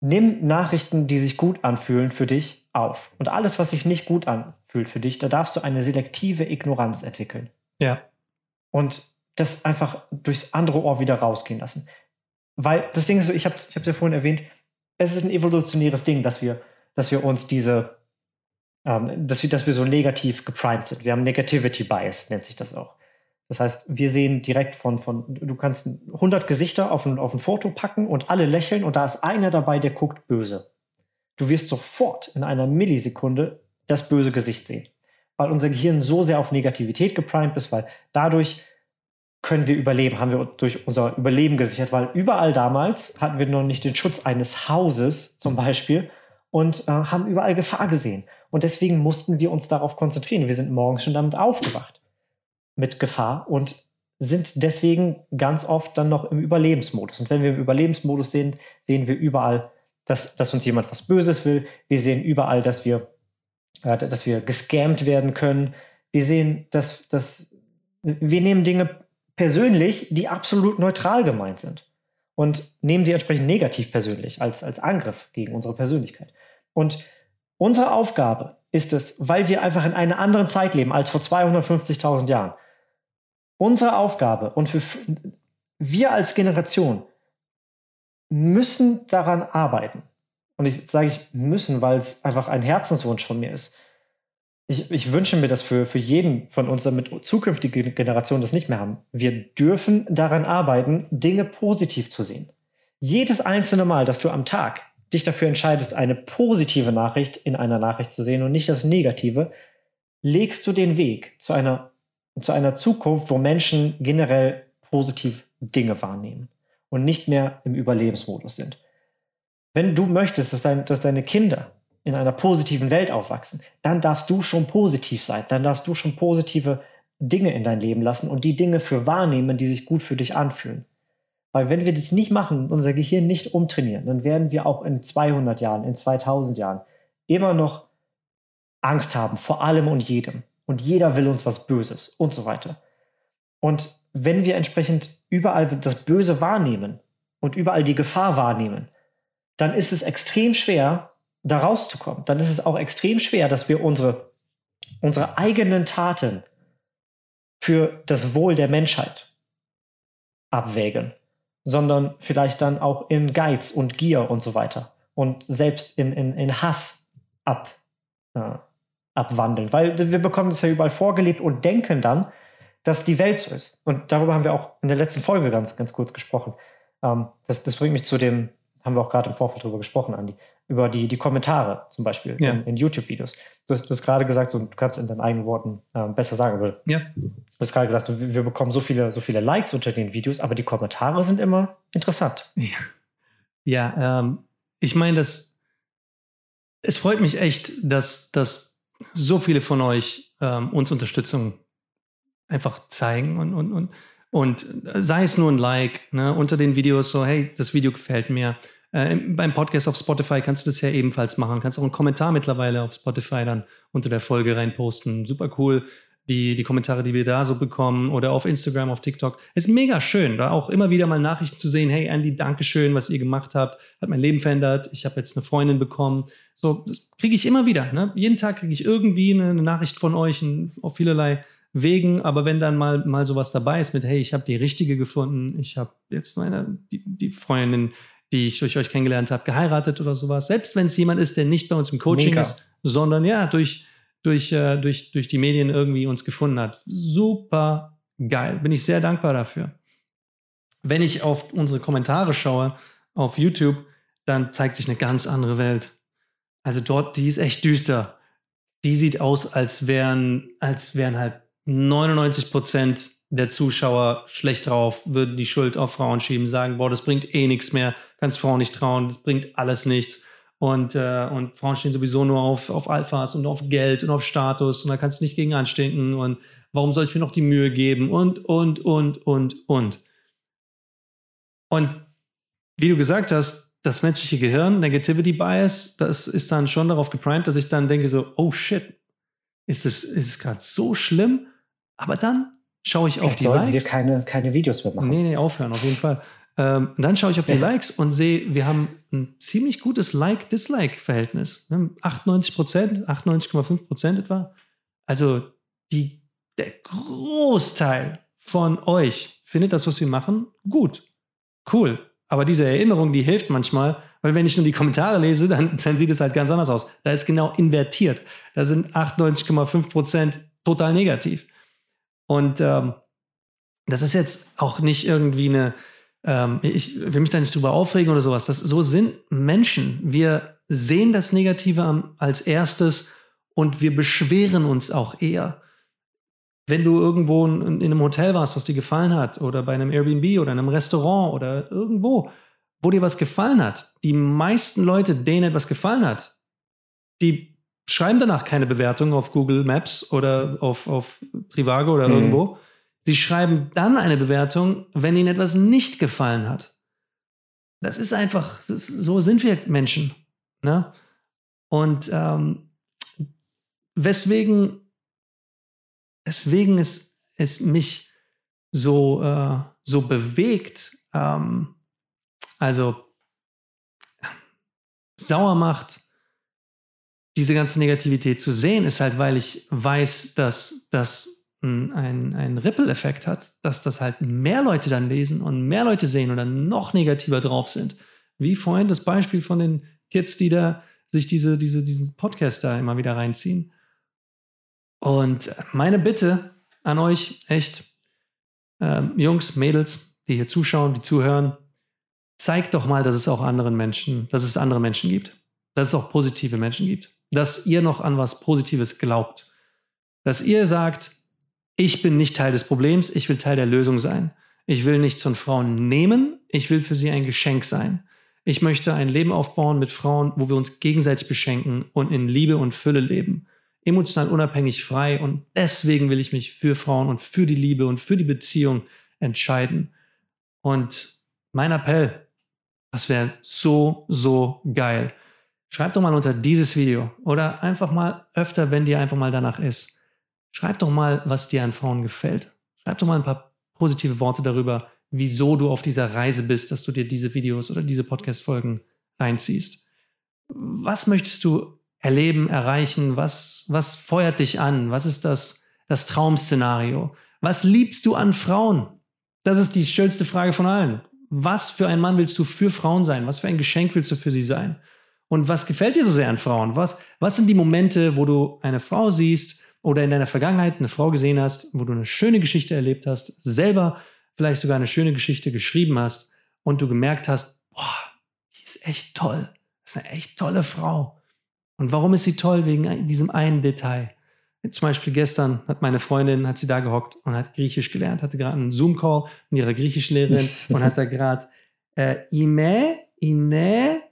Nimm Nachrichten, die sich gut anfühlen für dich auf. Und alles, was sich nicht gut anfühlt für dich, da darfst du eine selektive Ignoranz entwickeln. Ja. Und das einfach durchs andere Ohr wieder rausgehen lassen. Weil das Ding ist so, ich habe es ich ja vorhin erwähnt, es ist ein evolutionäres Ding, dass wir, dass wir uns diese, ähm, dass, wir, dass wir so negativ geprimed sind. Wir haben Negativity Bias, nennt sich das auch. Das heißt, wir sehen direkt von, von du kannst 100 Gesichter auf ein, auf ein Foto packen und alle lächeln und da ist einer dabei, der guckt böse. Du wirst sofort in einer Millisekunde das böse Gesicht sehen, weil unser Gehirn so sehr auf Negativität geprimed ist, weil dadurch können wir überleben, haben wir durch unser Überleben gesichert, weil überall damals hatten wir noch nicht den Schutz eines Hauses zum Beispiel und äh, haben überall Gefahr gesehen. Und deswegen mussten wir uns darauf konzentrieren. Wir sind morgens schon damit aufgewacht mit Gefahr und sind deswegen ganz oft dann noch im Überlebensmodus. Und wenn wir im Überlebensmodus sind, sehen wir überall, dass, dass uns jemand was Böses will. Wir sehen überall, dass wir, äh, dass wir gescammt werden können. Wir sehen, dass, dass wir nehmen Dinge persönlich, die absolut neutral gemeint sind. Und nehmen sie entsprechend negativ persönlich, als, als Angriff gegen unsere Persönlichkeit. Und unsere Aufgabe ist es, weil wir einfach in einer anderen Zeit leben als vor 250.000 Jahren, Unsere Aufgabe und für, wir als Generation müssen daran arbeiten. Und ich sage ich müssen, weil es einfach ein Herzenswunsch von mir ist, ich, ich wünsche mir das für, für jeden von uns, damit zukünftige Generationen das nicht mehr haben. Wir dürfen daran arbeiten, Dinge positiv zu sehen. Jedes einzelne Mal, dass du am Tag dich dafür entscheidest, eine positive Nachricht in einer Nachricht zu sehen und nicht das Negative, legst du den Weg zu einer, zu einer Zukunft, wo Menschen generell positiv Dinge wahrnehmen und nicht mehr im Überlebensmodus sind. Wenn du möchtest, dass, dein, dass deine Kinder in einer positiven Welt aufwachsen, dann darfst du schon positiv sein, dann darfst du schon positive Dinge in dein Leben lassen und die Dinge für wahrnehmen, die sich gut für dich anfühlen. Weil wenn wir das nicht machen, unser Gehirn nicht umtrainieren, dann werden wir auch in 200 Jahren, in 2000 Jahren immer noch Angst haben vor allem und jedem. Und jeder will uns was Böses und so weiter. Und wenn wir entsprechend überall das Böse wahrnehmen und überall die Gefahr wahrnehmen, dann ist es extrem schwer, da rauszukommen. Dann ist es auch extrem schwer, dass wir unsere, unsere eigenen Taten für das Wohl der Menschheit abwägen sondern vielleicht dann auch in Geiz und Gier und so weiter und selbst in, in, in Hass ab, äh, abwandeln. Weil wir bekommen das ja überall vorgelebt und denken dann, dass die Welt so ist. Und darüber haben wir auch in der letzten Folge ganz, ganz kurz gesprochen. Ähm, das, das bringt mich zu dem, haben wir auch gerade im Vorfeld darüber gesprochen, Andi, über die, die Kommentare zum Beispiel ja. in, in YouTube-Videos. Du, du, hast gerade gesagt, so, du kannst in deinen eigenen Worten äh, besser sagen, aber ja. du hast gerade gesagt, wir, wir bekommen so viele, so viele Likes unter den Videos, aber die Kommentare sind immer interessant. Ja, ja ähm, ich meine, das, es freut mich echt, dass, dass so viele von euch ähm, uns Unterstützung einfach zeigen und, und, und, und sei es nur ein Like ne, unter den Videos, so, hey, das Video gefällt mir äh, beim Podcast auf Spotify kannst du das ja ebenfalls machen. Kannst auch einen Kommentar mittlerweile auf Spotify dann unter der Folge reinposten. Super cool. Die, die Kommentare, die wir da so bekommen oder auf Instagram, auf TikTok. Ist mega schön, da auch immer wieder mal Nachrichten zu sehen. Hey Andy, Dankeschön, was ihr gemacht habt. Hat mein Leben verändert. Ich habe jetzt eine Freundin bekommen. So, das kriege ich immer wieder. Ne? Jeden Tag kriege ich irgendwie eine, eine Nachricht von euch auf vielerlei Wegen, aber wenn dann mal, mal sowas dabei ist mit, hey, ich habe die richtige gefunden, ich habe jetzt meine, die, die Freundin, die ich durch euch kennengelernt habe, geheiratet oder sowas. Selbst wenn es jemand ist, der nicht bei uns im Coaching Mega. ist, sondern ja, durch, durch, äh, durch, durch die Medien irgendwie uns gefunden hat. Super geil. Bin ich sehr dankbar dafür. Wenn ich auf unsere Kommentare schaue auf YouTube, dann zeigt sich eine ganz andere Welt. Also dort, die ist echt düster. Die sieht aus, als wären, als wären halt 99 Prozent der Zuschauer schlecht drauf, würden die Schuld auf Frauen schieben, sagen, boah, das bringt eh nichts mehr, kannst Frauen nicht trauen, das bringt alles nichts. Und, äh, und Frauen stehen sowieso nur auf, auf Alphas und auf Geld und auf Status und da kannst du nicht gegen anstinken und warum soll ich mir noch die Mühe geben und, und, und, und, und. Und wie du gesagt hast, das menschliche Gehirn, Negativity Bias, das ist dann schon darauf geprimed, dass ich dann denke so, oh shit, ist es, ist es gerade so schlimm? Aber dann schaue ich auf Vielleicht die sollten Likes. wir keine, keine Videos mehr machen. Nee, nee, aufhören, auf jeden Fall. Ähm, dann schaue ich auf die Likes und sehe, wir haben ein ziemlich gutes Like-Dislike-Verhältnis. 98 Prozent, 98,5 Prozent etwa. Also die, der Großteil von euch findet das, was wir machen, gut. Cool. Aber diese Erinnerung, die hilft manchmal, weil wenn ich nur die Kommentare lese, dann, dann sieht es halt ganz anders aus. Da ist genau invertiert. Da sind 98,5 Prozent total negativ. Und ähm, das ist jetzt auch nicht irgendwie eine, ähm, ich will mich da nicht drüber aufregen oder sowas. Das, so sind Menschen. Wir sehen das Negative als erstes und wir beschweren uns auch eher. Wenn du irgendwo in, in einem Hotel warst, was dir gefallen hat, oder bei einem Airbnb oder einem Restaurant oder irgendwo, wo dir was gefallen hat, die meisten Leute, denen etwas gefallen hat, die schreiben danach keine Bewertung auf Google Maps oder auf, auf Trivago oder mhm. irgendwo. Sie schreiben dann eine Bewertung, wenn ihnen etwas nicht gefallen hat. Das ist einfach, so sind wir Menschen. Ne? Und ähm, weswegen, weswegen es, es mich so, äh, so bewegt, ähm, also sauer macht, diese ganze Negativität zu sehen, ist halt, weil ich weiß, dass das einen, einen Ripple-Effekt hat, dass das halt mehr Leute dann lesen und mehr Leute sehen und dann noch negativer drauf sind. Wie vorhin das Beispiel von den Kids, die da sich diese, diese, diesen Podcast da immer wieder reinziehen. Und meine Bitte an euch, echt, ähm, Jungs, Mädels, die hier zuschauen, die zuhören, zeigt doch mal, dass es auch anderen Menschen, dass es andere Menschen gibt, dass es auch positive Menschen gibt, dass ihr noch an was Positives glaubt, dass ihr sagt, ich bin nicht Teil des Problems, ich will Teil der Lösung sein. Ich will nichts von Frauen nehmen, ich will für sie ein Geschenk sein. Ich möchte ein Leben aufbauen mit Frauen, wo wir uns gegenseitig beschenken und in Liebe und Fülle leben. Emotional unabhängig frei und deswegen will ich mich für Frauen und für die Liebe und für die Beziehung entscheiden. Und mein Appell, das wäre so, so geil. Schreib doch mal unter dieses Video oder einfach mal öfter, wenn dir einfach mal danach ist. Schreib doch mal, was dir an Frauen gefällt. Schreib doch mal ein paar positive Worte darüber, wieso du auf dieser Reise bist, dass du dir diese Videos oder diese Podcast-Folgen reinziehst. Was möchtest du erleben, erreichen? Was, was feuert dich an? Was ist das, das Traum-Szenario? Was liebst du an Frauen? Das ist die schönste Frage von allen. Was für ein Mann willst du für Frauen sein? Was für ein Geschenk willst du für sie sein? Und was gefällt dir so sehr an Frauen? Was, was sind die Momente, wo du eine Frau siehst oder in deiner Vergangenheit eine Frau gesehen hast, wo du eine schöne Geschichte erlebt hast, selber vielleicht sogar eine schöne Geschichte geschrieben hast und du gemerkt hast, boah, die ist echt toll. Das ist eine echt tolle Frau. Und warum ist sie toll? Wegen diesem einen Detail. Zum Beispiel gestern hat meine Freundin, hat sie da gehockt und hat Griechisch gelernt, hatte gerade einen Zoom-Call mit ihrer Griechischlehrerin <laughs> und hat da gerade äh, Ime, Ine,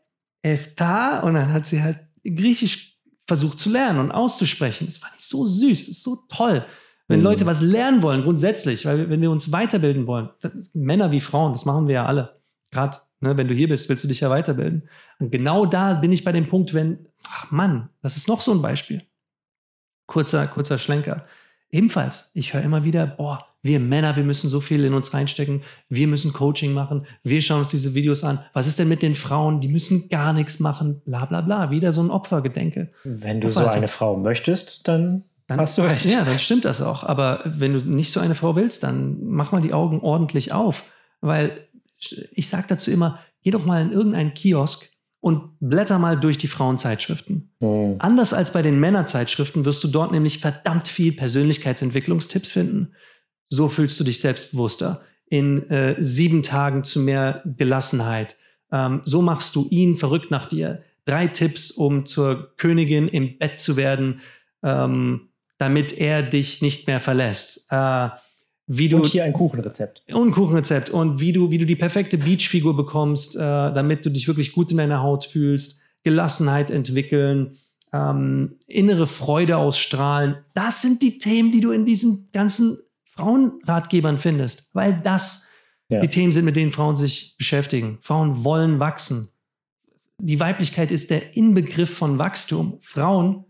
Efta und dann hat sie halt Griechisch versucht zu lernen und auszusprechen. Das fand ich so süß, das ist so toll. Wenn mhm. Leute was lernen wollen, grundsätzlich, weil wenn wir uns weiterbilden wollen, Männer wie Frauen, das machen wir ja alle. Gerade, ne, wenn du hier bist, willst du dich ja weiterbilden. Und genau da bin ich bei dem Punkt, wenn, ach Mann, das ist noch so ein Beispiel. Kurzer, kurzer Schlenker. Ebenfalls, ich höre immer wieder, boah, wir Männer, wir müssen so viel in uns reinstecken, wir müssen Coaching machen, wir schauen uns diese Videos an. Was ist denn mit den Frauen? Die müssen gar nichts machen, bla bla bla. Wieder so ein Opfergedenke. Wenn du so eine Frau möchtest, dann, dann hast du recht. Ja, dann stimmt das auch. Aber wenn du nicht so eine Frau willst, dann mach mal die Augen ordentlich auf. Weil ich sage dazu immer, geh doch mal in irgendeinen Kiosk und blätter mal durch die Frauenzeitschriften. Mhm. Anders als bei den Männerzeitschriften wirst du dort nämlich verdammt viel Persönlichkeitsentwicklungstipps finden. So fühlst du dich selbstbewusster. In äh, sieben Tagen zu mehr Gelassenheit. Ähm, so machst du ihn verrückt nach dir. Drei Tipps, um zur Königin im Bett zu werden, ähm, damit er dich nicht mehr verlässt. Äh, wie du, und hier ein Kuchenrezept. Und ein Kuchenrezept. Und wie du, wie du die perfekte Beachfigur bekommst, äh, damit du dich wirklich gut in deiner Haut fühlst, Gelassenheit entwickeln, ähm, innere Freude ausstrahlen. Das sind die Themen, die du in diesen ganzen Frauenratgebern findest, weil das ja. die Themen sind, mit denen Frauen sich beschäftigen. Frauen wollen wachsen. Die Weiblichkeit ist der Inbegriff von Wachstum. Frauen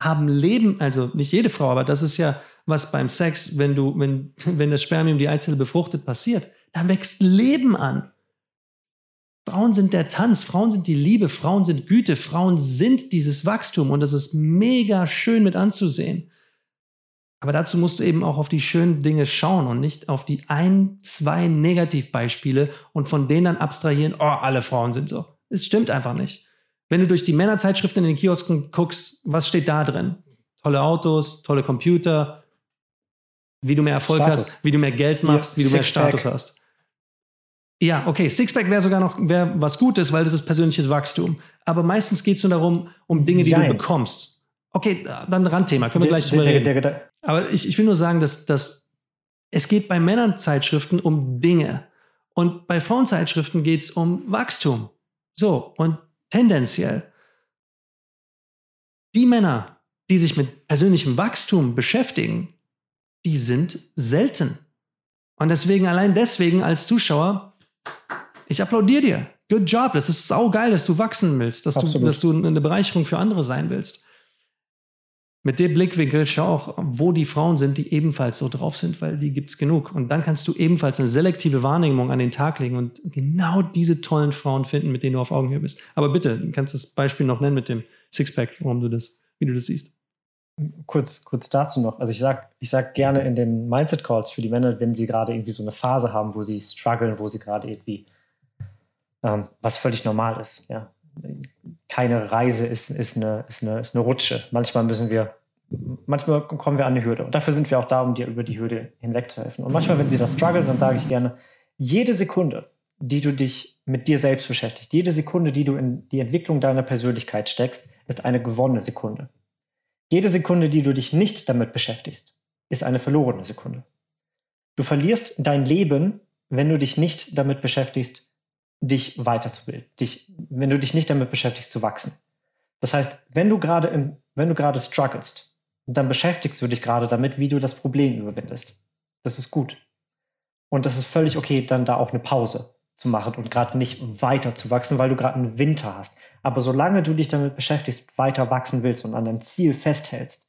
haben Leben, also nicht jede Frau, aber das ist ja was beim Sex, wenn du, wenn, <laughs> wenn das Spermium die Eizelle befruchtet, passiert. Da wächst Leben an. Frauen sind der Tanz, Frauen sind die Liebe, Frauen sind Güte, Frauen sind dieses Wachstum und das ist mega schön mit anzusehen. Aber dazu musst du eben auch auf die schönen Dinge schauen und nicht auf die ein, zwei Negativbeispiele und von denen dann abstrahieren, oh, alle Frauen sind so. Es stimmt einfach nicht. Wenn du durch die Männerzeitschriften in den Kiosken guckst, was steht da drin? Tolle Autos, tolle Computer, wie du mehr Erfolg Status. hast, wie du mehr Geld machst, wie du mehr Status hast. Ja, okay, Sixpack wäre sogar noch wär was Gutes, weil das ist persönliches Wachstum. Aber meistens geht es nur darum, um Dinge, die Nein. du bekommst. Okay, dann Randthema, können wir gleich drüber der, reden. Der, der, Aber ich, ich will nur sagen, dass, dass es geht bei Männernzeitschriften um Dinge und bei Frauenzeitschriften geht es um Wachstum. So, und tendenziell die Männer, die sich mit persönlichem Wachstum beschäftigen, die sind selten. Und deswegen, allein deswegen als Zuschauer, ich applaudiere dir. Good job. Das ist saugeil, dass du wachsen willst, dass du, dass du eine Bereicherung für andere sein willst mit dem Blickwinkel schau auch, wo die Frauen sind, die ebenfalls so drauf sind, weil die gibt es genug. Und dann kannst du ebenfalls eine selektive Wahrnehmung an den Tag legen und genau diese tollen Frauen finden, mit denen du auf Augenhöhe bist. Aber bitte, du kannst das Beispiel noch nennen mit dem Sixpack, warum du das, wie du das siehst. Kurz, kurz dazu noch. Also ich sag, ich sag gerne in den Mindset Calls für die Männer, wenn sie gerade irgendwie so eine Phase haben, wo sie strugglen, wo sie gerade irgendwie ähm, was völlig normal ist, ja keine Reise ist, ist, eine, ist, eine, ist eine Rutsche. Manchmal müssen wir manchmal kommen wir an eine Hürde. Und dafür sind wir auch da, um dir über die Hürde hinweg zu helfen. Und manchmal, wenn sie das strugglen, dann sage ich gerne, jede Sekunde, die du dich mit dir selbst beschäftigst, jede Sekunde, die du in die Entwicklung deiner Persönlichkeit steckst, ist eine gewonnene Sekunde. Jede Sekunde, die du dich nicht damit beschäftigst, ist eine verlorene Sekunde. Du verlierst dein Leben, wenn du dich nicht damit beschäftigst, dich weiterzubilden, dich, wenn du dich nicht damit beschäftigst, zu wachsen. Das heißt, wenn du gerade im, wenn du gerade strugglest, dann beschäftigst du dich gerade damit, wie du das Problem überwindest. Das ist gut. Und das ist völlig okay, dann da auch eine Pause zu machen und gerade nicht weiter zu wachsen, weil du gerade einen Winter hast. Aber solange du dich damit beschäftigst, weiter wachsen willst und an deinem Ziel festhältst,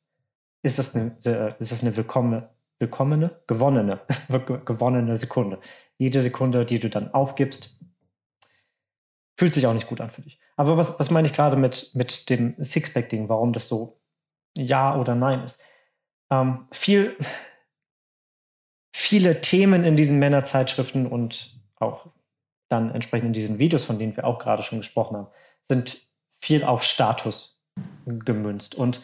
ist das eine, ist das eine willkommene, willkommene, gewonnene, <laughs> gewonnene Sekunde. Jede Sekunde, die du dann aufgibst, fühlt sich auch nicht gut an für dich. Aber was, was meine ich gerade mit, mit dem Sixpack-Ding, warum das so Ja oder Nein ist? Ähm, viel, <laughs> viele Themen in diesen Männerzeitschriften und auch dann entsprechend in diesen Videos, von denen wir auch gerade schon gesprochen haben, sind viel auf Status gemünzt. Und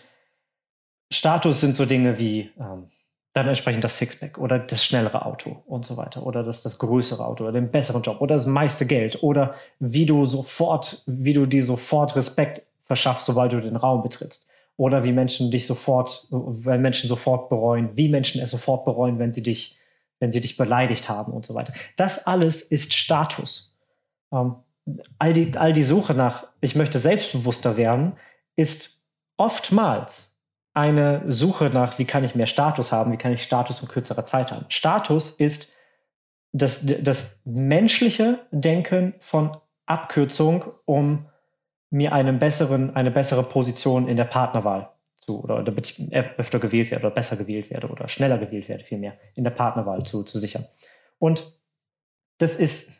Status sind so Dinge wie ähm, dann entsprechend das Sixpack oder das schnellere Auto und so weiter oder das, das größere Auto oder den besseren Job oder das meiste Geld oder wie du sofort, wie du dir sofort Respekt verschaffst, sobald du den Raum betrittst oder wie Menschen dich sofort, wenn Menschen sofort bereuen, wie Menschen es sofort bereuen, wenn sie dich, wenn sie dich beleidigt haben und so weiter. Das alles ist Status. Ähm, all, die, all die Suche nach, ich möchte selbstbewusster werden, ist oftmals eine Suche nach, wie kann ich mehr Status haben, wie kann ich Status in kürzerer Zeit haben. Status ist das, das menschliche Denken von Abkürzung, um mir einen besseren, eine bessere Position in der Partnerwahl zu, oder damit ich öfter gewählt werde oder besser gewählt werde oder schneller gewählt werde, vielmehr in der Partnerwahl zu, zu sichern. Und das ist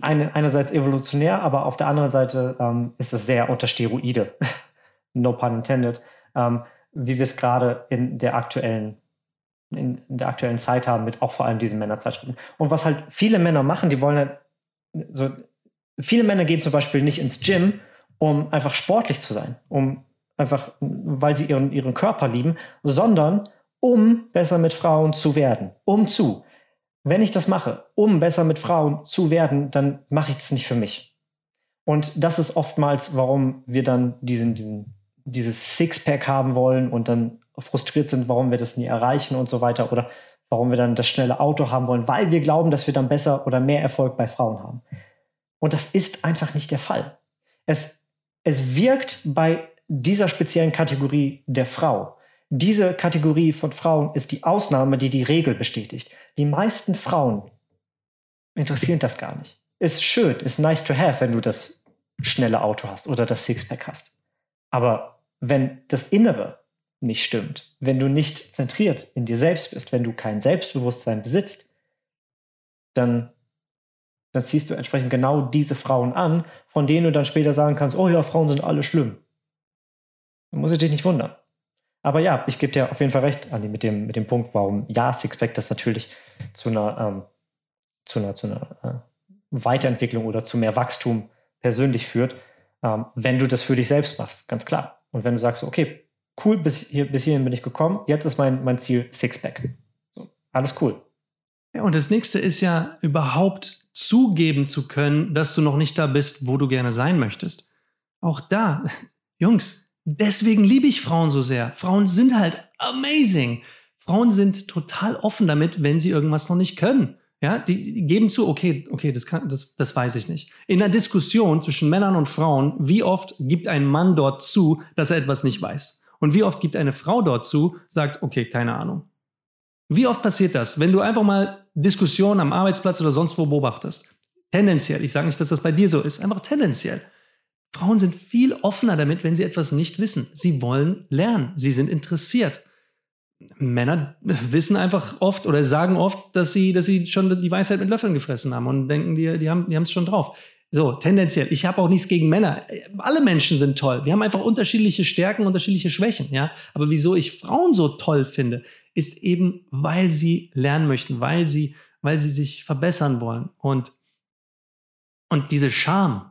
eine, einerseits evolutionär, aber auf der anderen Seite ähm, ist es sehr unter Steroide. <laughs> no pun intended. Ähm, wie wir es gerade in der aktuellen in, der aktuellen Zeit haben mit auch vor allem diesen Männerzeitschriften. Und was halt viele Männer machen, die wollen halt so, viele Männer gehen zum Beispiel nicht ins Gym, um einfach sportlich zu sein, um einfach, weil sie ihren, ihren Körper lieben, sondern um besser mit Frauen zu werden. Um zu. Wenn ich das mache, um besser mit Frauen zu werden, dann mache ich das nicht für mich. Und das ist oftmals, warum wir dann diesen, diesen dieses Sixpack haben wollen und dann frustriert sind, warum wir das nie erreichen und so weiter oder warum wir dann das schnelle Auto haben wollen, weil wir glauben, dass wir dann besser oder mehr Erfolg bei Frauen haben. Und das ist einfach nicht der Fall. Es, es wirkt bei dieser speziellen Kategorie der Frau. Diese Kategorie von Frauen ist die Ausnahme, die die Regel bestätigt. Die meisten Frauen interessieren das gar nicht. Ist schön, ist nice to have, wenn du das schnelle Auto hast oder das Sixpack hast. Aber wenn das Innere nicht stimmt, wenn du nicht zentriert in dir selbst bist, wenn du kein Selbstbewusstsein besitzt, dann, dann ziehst du entsprechend genau diese Frauen an, von denen du dann später sagen kannst, oh ja, Frauen sind alle schlimm. Dann muss ich dich nicht wundern. Aber ja, ich gebe dir auf jeden Fall recht, Andi, mit dem, mit dem Punkt, warum ja, Sixpack das natürlich zu einer, ähm, zu einer, zu einer äh, Weiterentwicklung oder zu mehr Wachstum persönlich führt, ähm, wenn du das für dich selbst machst, ganz klar. Und wenn du sagst, okay, cool, bis, hier, bis hierhin bin ich gekommen, jetzt ist mein, mein Ziel Sixpack. So, alles cool. Ja, und das nächste ist ja überhaupt zugeben zu können, dass du noch nicht da bist, wo du gerne sein möchtest. Auch da, <laughs> Jungs, deswegen liebe ich Frauen so sehr. Frauen sind halt amazing. Frauen sind total offen damit, wenn sie irgendwas noch nicht können. Ja, die, die geben zu, okay, okay, das, kann, das, das weiß ich nicht. In der Diskussion zwischen Männern und Frauen, wie oft gibt ein Mann dort zu, dass er etwas nicht weiß? Und wie oft gibt eine Frau dort zu, sagt, okay, keine Ahnung. Wie oft passiert das, wenn du einfach mal Diskussionen am Arbeitsplatz oder sonst wo beobachtest? Tendenziell, ich sage nicht, dass das bei dir so ist, einfach tendenziell. Frauen sind viel offener damit, wenn sie etwas nicht wissen. Sie wollen lernen, sie sind interessiert. Männer wissen einfach oft oder sagen oft, dass sie, dass sie schon die Weisheit mit Löffeln gefressen haben und denken, die, die haben es schon drauf. So, tendenziell. Ich habe auch nichts gegen Männer. Alle Menschen sind toll. Wir haben einfach unterschiedliche Stärken, unterschiedliche Schwächen, ja. Aber wieso ich Frauen so toll finde, ist eben, weil sie lernen möchten, weil sie, weil sie sich verbessern wollen und, und diese Scham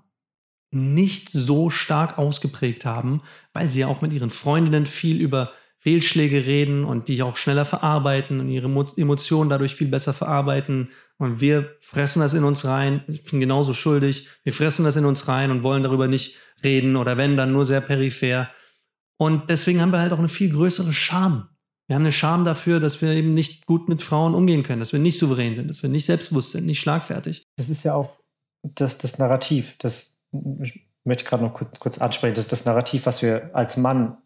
nicht so stark ausgeprägt haben, weil sie ja auch mit ihren Freundinnen viel über Fehlschläge reden und die auch schneller verarbeiten und ihre Emotionen dadurch viel besser verarbeiten. Und wir fressen das in uns rein. Ich bin genauso schuldig. Wir fressen das in uns rein und wollen darüber nicht reden oder wenn, dann nur sehr peripher. Und deswegen haben wir halt auch eine viel größere Scham. Wir haben eine Scham dafür, dass wir eben nicht gut mit Frauen umgehen können, dass wir nicht souverän sind, dass wir nicht selbstbewusst sind, nicht schlagfertig. Das ist ja auch das, das Narrativ, das möchte gerade noch kurz, kurz ansprechen, das ist das Narrativ, was wir als Mann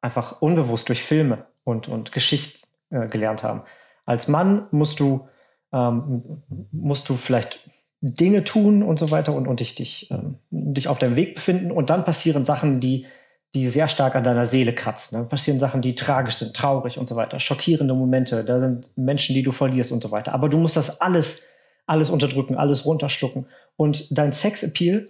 einfach unbewusst durch Filme und, und Geschichten äh, gelernt haben. Als Mann musst du, ähm, musst du vielleicht Dinge tun und so weiter und, und dich, dich, ähm, dich auf deinem Weg befinden und dann passieren Sachen, die, die sehr stark an deiner Seele kratzen. Dann passieren Sachen, die tragisch sind, traurig und so weiter, schockierende Momente, da sind Menschen, die du verlierst und so weiter. Aber du musst das alles, alles unterdrücken, alles runterschlucken. Und dein Sexappeal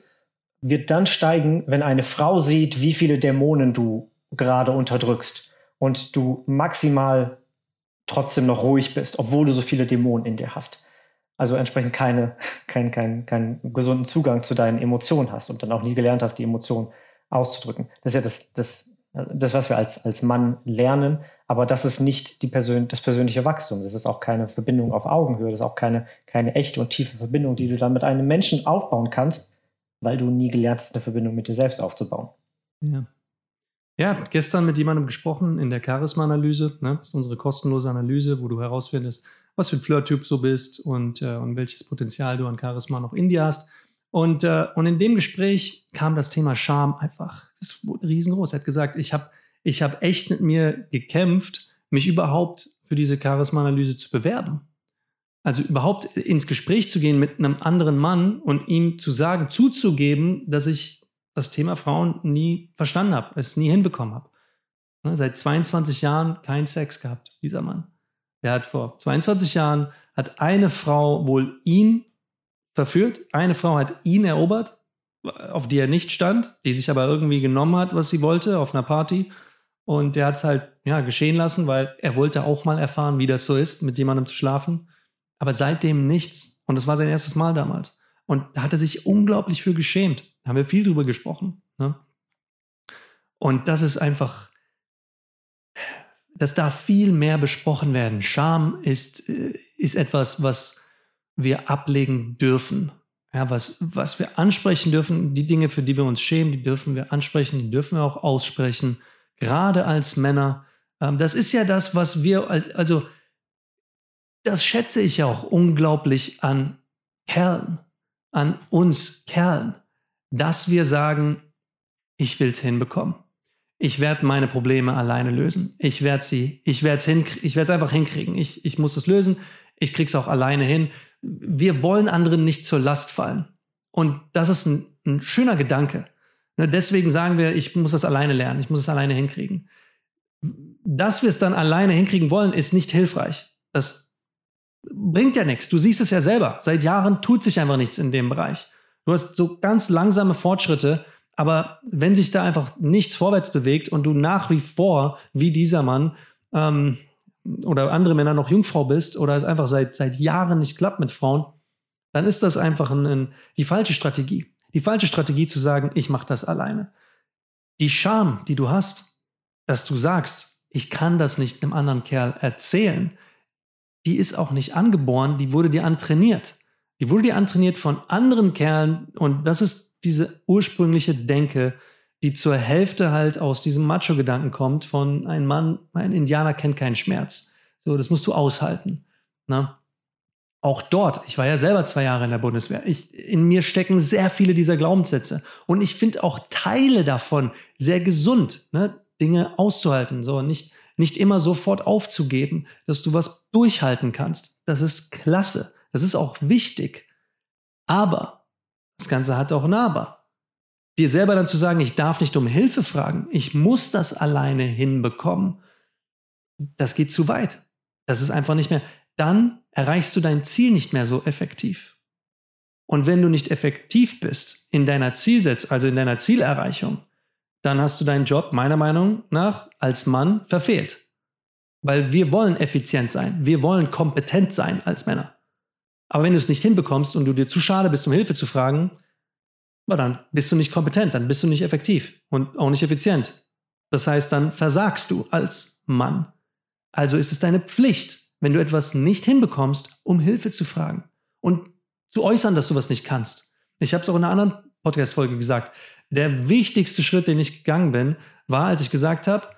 wird dann steigen, wenn eine Frau sieht, wie viele Dämonen du gerade unterdrückst und du maximal trotzdem noch ruhig bist, obwohl du so viele Dämonen in dir hast. Also entsprechend keine, keinen <laughs> kein, kein gesunden Zugang zu deinen Emotionen hast und dann auch nie gelernt hast, die Emotionen auszudrücken. Das ist ja das, das, das was wir als, als Mann lernen, aber das ist nicht die Persön das persönliche Wachstum. Das ist auch keine Verbindung auf Augenhöhe, das ist auch keine, keine echte und tiefe Verbindung, die du dann mit einem Menschen aufbauen kannst, weil du nie gelernt hast, eine Verbindung mit dir selbst aufzubauen. Ja. Ja, gestern mit jemandem gesprochen in der Charisma-Analyse. Ne? Das ist unsere kostenlose Analyse, wo du herausfindest, was für ein Flirt-Typ du bist und, äh, und welches Potenzial du an Charisma noch in dir hast. Und, äh, und in dem Gespräch kam das Thema Scham einfach, das wurde riesengroß. Er hat gesagt, ich habe ich hab echt mit mir gekämpft, mich überhaupt für diese Charisma-Analyse zu bewerben. Also überhaupt ins Gespräch zu gehen mit einem anderen Mann und ihm zu sagen, zuzugeben, dass ich das Thema Frauen nie verstanden habe, es nie hinbekommen habe. Ne, seit 22 Jahren kein Sex gehabt, dieser Mann. Der hat vor 22 Jahren, hat eine Frau wohl ihn verführt, eine Frau hat ihn erobert, auf die er nicht stand, die sich aber irgendwie genommen hat, was sie wollte, auf einer Party. Und der hat es halt ja, geschehen lassen, weil er wollte auch mal erfahren, wie das so ist, mit jemandem zu schlafen. Aber seitdem nichts. Und das war sein erstes Mal damals. Und da hat er sich unglaublich für geschämt. Da haben wir viel drüber gesprochen. Ne? Und das ist einfach, das darf viel mehr besprochen werden. Scham ist, äh, ist etwas, was wir ablegen dürfen. Ja, was, was wir ansprechen dürfen, die Dinge, für die wir uns schämen, die dürfen wir ansprechen, die dürfen wir auch aussprechen, gerade als Männer. Ähm, das ist ja das, was wir, also das schätze ich auch unglaublich an Kerlen, an uns Kerlen dass wir sagen, ich will es hinbekommen. Ich werde meine Probleme alleine lösen. Ich werde sie, ich werde es ich werde einfach hinkriegen. Ich, ich muss es lösen. Ich kriege es auch alleine hin. Wir wollen anderen nicht zur Last fallen. Und das ist ein, ein schöner Gedanke. Ne, deswegen sagen wir, ich muss das alleine lernen. Ich muss es alleine hinkriegen. Dass wir es dann alleine hinkriegen wollen, ist nicht hilfreich. Das bringt ja nichts. Du siehst es ja selber. Seit Jahren tut sich einfach nichts in dem Bereich. Du hast so ganz langsame Fortschritte, aber wenn sich da einfach nichts vorwärts bewegt und du nach wie vor, wie dieser Mann ähm, oder andere Männer noch Jungfrau bist oder es einfach seit, seit Jahren nicht klappt mit Frauen, dann ist das einfach ein, ein, die falsche Strategie. Die falsche Strategie zu sagen, ich mache das alleine. Die Scham, die du hast, dass du sagst, ich kann das nicht einem anderen Kerl erzählen, die ist auch nicht angeboren, die wurde dir antrainiert. Die wurde dir antrainiert von anderen Kerlen und das ist diese ursprüngliche Denke, die zur Hälfte halt aus diesem Macho-Gedanken kommt von ein Mann, ein Indianer kennt keinen Schmerz. So, das musst du aushalten. Ne? Auch dort, ich war ja selber zwei Jahre in der Bundeswehr, ich, in mir stecken sehr viele dieser Glaubenssätze. Und ich finde auch Teile davon sehr gesund, ne? Dinge auszuhalten, so nicht, nicht immer sofort aufzugeben, dass du was durchhalten kannst. Das ist klasse. Das ist auch wichtig. Aber das Ganze hat auch ein Aber. Dir selber dann zu sagen, ich darf nicht um Hilfe fragen, ich muss das alleine hinbekommen, das geht zu weit. Das ist einfach nicht mehr. Dann erreichst du dein Ziel nicht mehr so effektiv. Und wenn du nicht effektiv bist in deiner Zielsetzung, also in deiner Zielerreichung, dann hast du deinen Job meiner Meinung nach als Mann verfehlt. Weil wir wollen effizient sein, wir wollen kompetent sein als Männer. Aber wenn du es nicht hinbekommst und du dir zu schade bist, um Hilfe zu fragen, dann bist du nicht kompetent, dann bist du nicht effektiv und auch nicht effizient. Das heißt, dann versagst du als Mann. Also ist es deine Pflicht, wenn du etwas nicht hinbekommst, um Hilfe zu fragen und zu äußern, dass du was nicht kannst. Ich habe es auch in einer anderen Podcast-Folge gesagt. Der wichtigste Schritt, den ich gegangen bin, war, als ich gesagt habe,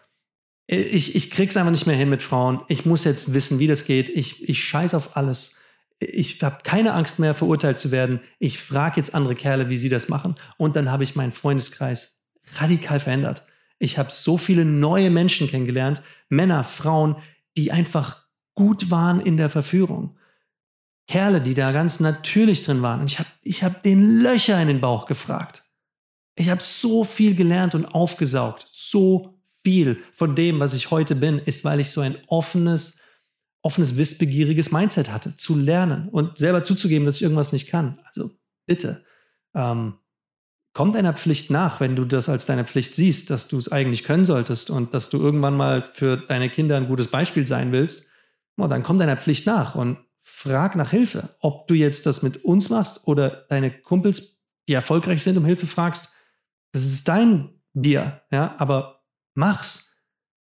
ich, ich krieg's einfach nicht mehr hin mit Frauen. Ich muss jetzt wissen, wie das geht. Ich, ich scheiß auf alles. Ich habe keine Angst mehr, verurteilt zu werden. Ich frage jetzt andere Kerle, wie sie das machen. Und dann habe ich meinen Freundeskreis radikal verändert. Ich habe so viele neue Menschen kennengelernt, Männer, Frauen, die einfach gut waren in der Verführung. Kerle, die da ganz natürlich drin waren. Und ich habe ich hab den Löcher in den Bauch gefragt. Ich habe so viel gelernt und aufgesaugt. So viel von dem, was ich heute bin, ist, weil ich so ein offenes, offenes, wissbegieriges Mindset hatte, zu lernen und selber zuzugeben, dass ich irgendwas nicht kann. Also bitte, ähm, komm deiner Pflicht nach, wenn du das als deine Pflicht siehst, dass du es eigentlich können solltest und dass du irgendwann mal für deine Kinder ein gutes Beispiel sein willst, oh, dann komm deiner Pflicht nach und frag nach Hilfe. Ob du jetzt das mit uns machst oder deine Kumpels, die erfolgreich sind, um Hilfe fragst, das ist dein Bier, ja, aber mach's.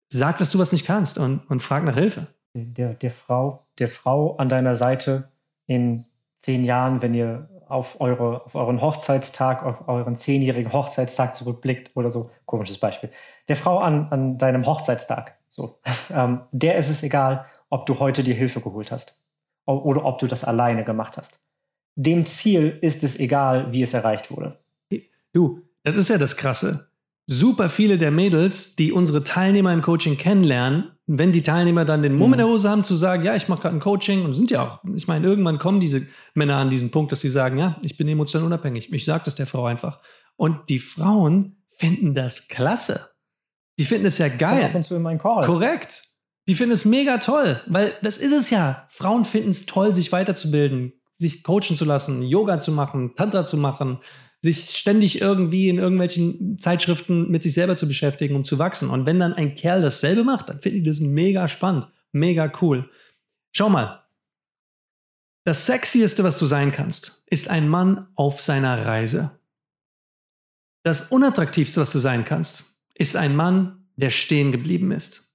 Sag, dass du was nicht kannst und, und frag nach Hilfe. Der, der, Frau, der Frau an deiner Seite in zehn Jahren, wenn ihr auf, eure, auf euren Hochzeitstag, auf euren zehnjährigen Hochzeitstag zurückblickt oder so, komisches Beispiel. Der Frau an, an deinem Hochzeitstag, so, <laughs> ähm, der ist es egal, ob du heute dir Hilfe geholt hast oder ob du das alleine gemacht hast. Dem Ziel ist es egal, wie es erreicht wurde. Du, das ist ja das Krasse. Super viele der Mädels, die unsere Teilnehmer im Coaching kennenlernen, wenn die Teilnehmer dann den Mumm in der mhm. Hose haben zu sagen, ja, ich mache gerade ein Coaching und sind ja auch, ich meine, irgendwann kommen diese Männer an diesen Punkt, dass sie sagen, ja, ich bin emotional unabhängig. Ich sage das der Frau einfach. Und die Frauen finden das klasse. Die finden es ja geil. Ab und zu in meinen Call. Korrekt. Die finden es mega toll, weil das ist es ja. Frauen finden es toll, sich weiterzubilden, sich coachen zu lassen, Yoga zu machen, Tantra zu machen, sich ständig irgendwie in irgendwelchen Zeitschriften mit sich selber zu beschäftigen, um zu wachsen. Und wenn dann ein Kerl dasselbe macht, dann finden die das mega spannend, mega cool. Schau mal. Das Sexieste, was du sein kannst, ist ein Mann auf seiner Reise. Das Unattraktivste, was du sein kannst, ist ein Mann, der stehen geblieben ist.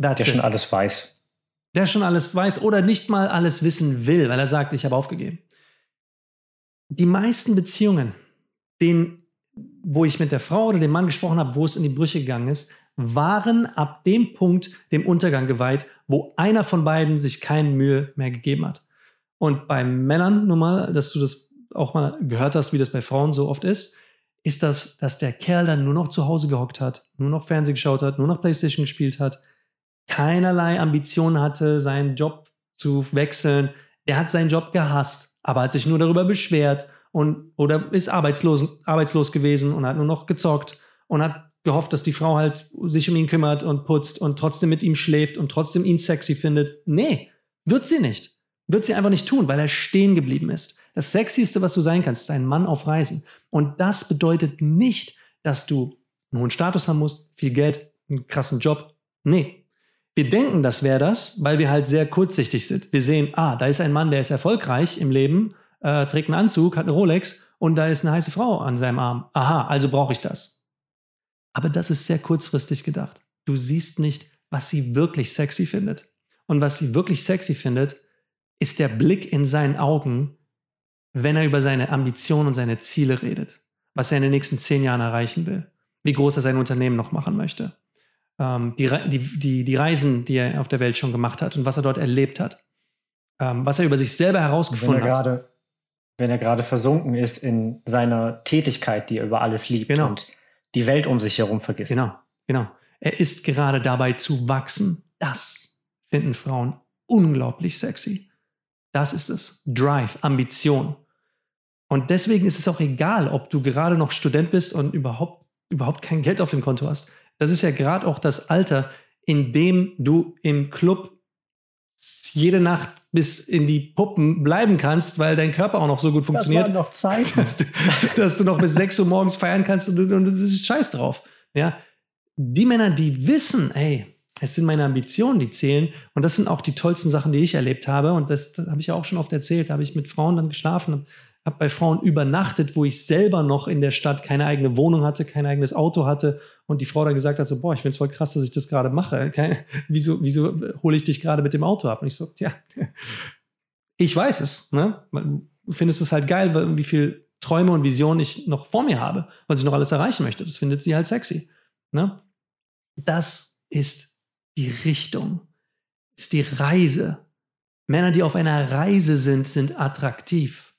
That's der it. schon alles weiß. Der schon alles weiß oder nicht mal alles wissen will, weil er sagt, ich habe aufgegeben die meisten Beziehungen, denen, wo ich mit der Frau oder dem Mann gesprochen habe, wo es in die Brüche gegangen ist, waren ab dem Punkt dem Untergang geweiht, wo einer von beiden sich keine Mühe mehr gegeben hat. Und bei Männern nun mal, dass du das auch mal gehört hast, wie das bei Frauen so oft ist, ist das, dass der Kerl dann nur noch zu Hause gehockt hat, nur noch Fernsehen geschaut hat, nur noch Playstation gespielt hat, keinerlei Ambitionen hatte, seinen Job zu wechseln. Er hat seinen Job gehasst aber hat sich nur darüber beschwert und oder ist arbeitslos, arbeitslos gewesen und hat nur noch gezockt und hat gehofft, dass die Frau halt sich um ihn kümmert und putzt und trotzdem mit ihm schläft und trotzdem ihn sexy findet. Nee, wird sie nicht. Wird sie einfach nicht tun, weil er stehen geblieben ist. Das Sexieste, was du sein kannst, ist ein Mann auf Reisen. Und das bedeutet nicht, dass du einen hohen Status haben musst, viel Geld, einen krassen Job. Nee, wir denken, das wäre das, weil wir halt sehr kurzsichtig sind. Wir sehen, ah, da ist ein Mann, der ist erfolgreich im Leben, äh, trägt einen Anzug, hat eine Rolex und da ist eine heiße Frau an seinem Arm. Aha, also brauche ich das. Aber das ist sehr kurzfristig gedacht. Du siehst nicht, was sie wirklich sexy findet. Und was sie wirklich sexy findet, ist der Blick in seinen Augen, wenn er über seine Ambitionen und seine Ziele redet. Was er in den nächsten zehn Jahren erreichen will. Wie groß er sein Unternehmen noch machen möchte ähm, die, die, die, die Reisen, die er auf der Welt schon gemacht hat und was er dort erlebt hat. Ähm, was er über sich selber herausgefunden wenn er grade, hat. Wenn er gerade versunken ist in seiner Tätigkeit, die er über alles liebt genau. und die Welt um sich herum vergisst. Genau, genau. Er ist gerade dabei zu wachsen. Das finden Frauen unglaublich sexy. Das ist es. Drive, Ambition. Und deswegen ist es auch egal, ob du gerade noch Student bist und überhaupt, überhaupt kein Geld auf dem Konto hast das ist ja gerade auch das Alter, in dem du im Club jede Nacht bis in die Puppen bleiben kannst, weil dein Körper auch noch so gut funktioniert. Das war noch Zeit. Dass du, dass du noch bis <laughs> 6 Uhr morgens feiern kannst und, und das ist scheiß drauf. Ja. Die Männer, die wissen, ey, es sind meine Ambitionen, die zählen. Und das sind auch die tollsten Sachen, die ich erlebt habe. Und das, das habe ich ja auch schon oft erzählt. Da habe ich mit Frauen dann geschlafen, habe bei Frauen übernachtet, wo ich selber noch in der Stadt keine eigene Wohnung hatte, kein eigenes Auto hatte und die Frau dann gesagt hat, so, boah, ich finde es voll krass, dass ich das gerade mache. <laughs> Keine, wieso wieso hole ich dich gerade mit dem Auto ab? Und ich so, ja, ich weiß es. Ne? Findest es halt geil, wie viel Träume und Visionen ich noch vor mir habe, was ich noch alles erreichen möchte. Das findet sie halt sexy. Ne? Das ist die Richtung, ist die Reise. Männer, die auf einer Reise sind, sind attraktiv.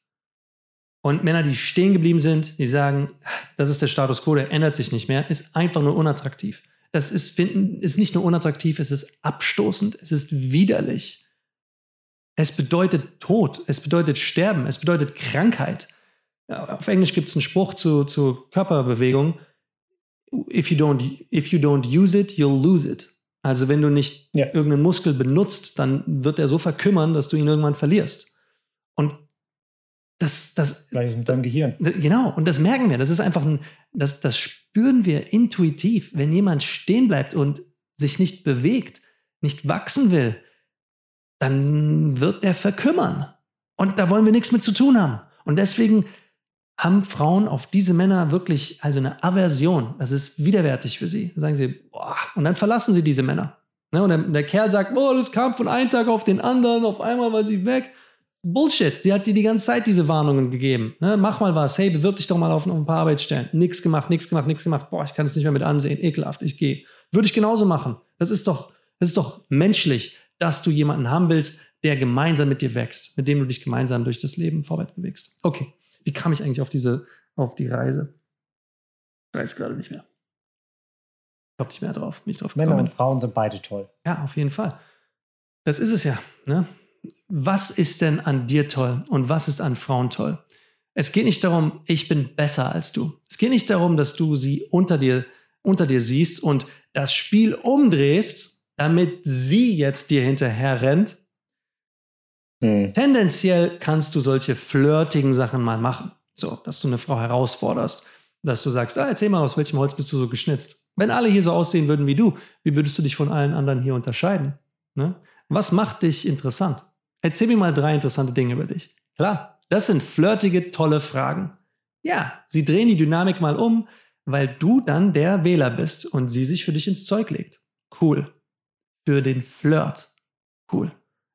Und Männer, die stehen geblieben sind, die sagen, das ist der Status quo, der ändert sich nicht mehr, ist einfach nur unattraktiv. Das ist, finden, ist nicht nur unattraktiv, es ist abstoßend, es ist widerlich. Es bedeutet Tod, es bedeutet Sterben, es bedeutet Krankheit. Auf Englisch gibt es einen Spruch zu, zu Körperbewegung. If you, don't, if you don't use it, you'll lose it. Also wenn du nicht ja. irgendeinen Muskel benutzt, dann wird er so verkümmern, dass du ihn irgendwann verlierst. Und das, das Gleiches mit deinem Gehirn. Genau, und das merken wir. Das ist einfach ein, das, das spüren wir intuitiv. Wenn jemand stehen bleibt und sich nicht bewegt, nicht wachsen will, dann wird der verkümmern. Und da wollen wir nichts mit zu tun haben. Und deswegen haben Frauen auf diese Männer wirklich also eine Aversion. Das ist widerwärtig für sie. Da sagen sie, boah, und dann verlassen sie diese Männer. Ne? Und der, der, Kerl sagt, boah, das kam von einem Tag auf den anderen, auf einmal war sie weg. Bullshit. Sie hat dir die ganze Zeit diese Warnungen gegeben. Ne? Mach mal was. Hey, bewirb dich doch mal auf, auf ein paar Arbeitsstellen. Nix gemacht, nix gemacht, nix gemacht. Boah, ich kann es nicht mehr mit ansehen. Ekelhaft, ich gehe. Würde ich genauso machen. Das ist doch, das ist doch menschlich, dass du jemanden haben willst, der gemeinsam mit dir wächst, mit dem du dich gemeinsam durch das Leben vorwärts bewegst. Okay. Wie kam ich eigentlich auf diese, auf die Reise? Ich weiß gerade nicht mehr. Ich glaube nicht mehr drauf. Nicht drauf Männer und Frauen sind beide toll. Ja, auf jeden Fall. Das ist es ja. Ne? Was ist denn an dir toll und was ist an Frauen toll? Es geht nicht darum, ich bin besser als du. Es geht nicht darum, dass du sie unter dir, unter dir siehst und das Spiel umdrehst, damit sie jetzt dir hinterher rennt Mhm. Tendenziell kannst du solche flirtigen Sachen mal machen. So, dass du eine Frau herausforderst, dass du sagst, ah, erzähl mal, aus welchem Holz bist du so geschnitzt? Wenn alle hier so aussehen würden wie du, wie würdest du dich von allen anderen hier unterscheiden? Ne? Was macht dich interessant? Erzähl mir mal drei interessante Dinge über dich. Klar, das sind flirtige, tolle Fragen. Ja, sie drehen die Dynamik mal um, weil du dann der Wähler bist und sie sich für dich ins Zeug legt. Cool. Für den Flirt. Cool.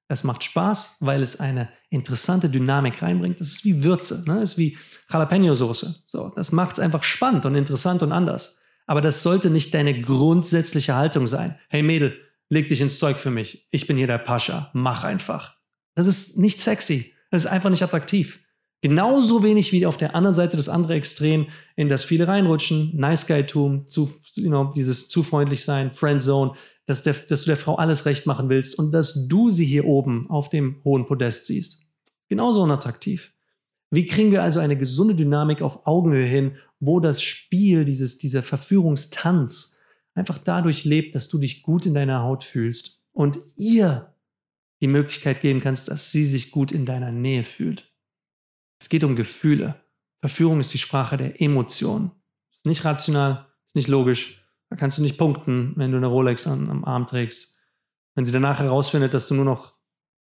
Es macht Spaß, weil es eine interessante Dynamik reinbringt. Das ist wie Würze, ne? ist wie Jalapeno-Soße. So, das macht es einfach spannend und interessant und anders. Aber das sollte nicht deine grundsätzliche Haltung sein. Hey Mädel, leg dich ins Zeug für mich. Ich bin hier der Pascha. Mach einfach. Das ist nicht sexy. Das ist einfach nicht attraktiv. Genauso wenig wie auf der anderen Seite das andere Extrem, in das viele reinrutschen, Nice Guy-Tum, zu, you know, dieses zu freundlich sein, Friendzone, dass, der, dass du der Frau alles recht machen willst und dass du sie hier oben auf dem hohen Podest siehst. Genauso unattraktiv. Wie kriegen wir also eine gesunde Dynamik auf Augenhöhe hin, wo das Spiel, dieses, dieser Verführungstanz einfach dadurch lebt, dass du dich gut in deiner Haut fühlst und ihr die Möglichkeit geben kannst, dass sie sich gut in deiner Nähe fühlt. Es geht um Gefühle. Verführung ist die Sprache der Emotionen. Ist nicht rational, ist nicht logisch, da kannst du nicht punkten, wenn du eine Rolex an, am Arm trägst. Wenn sie danach herausfindet, dass du nur noch,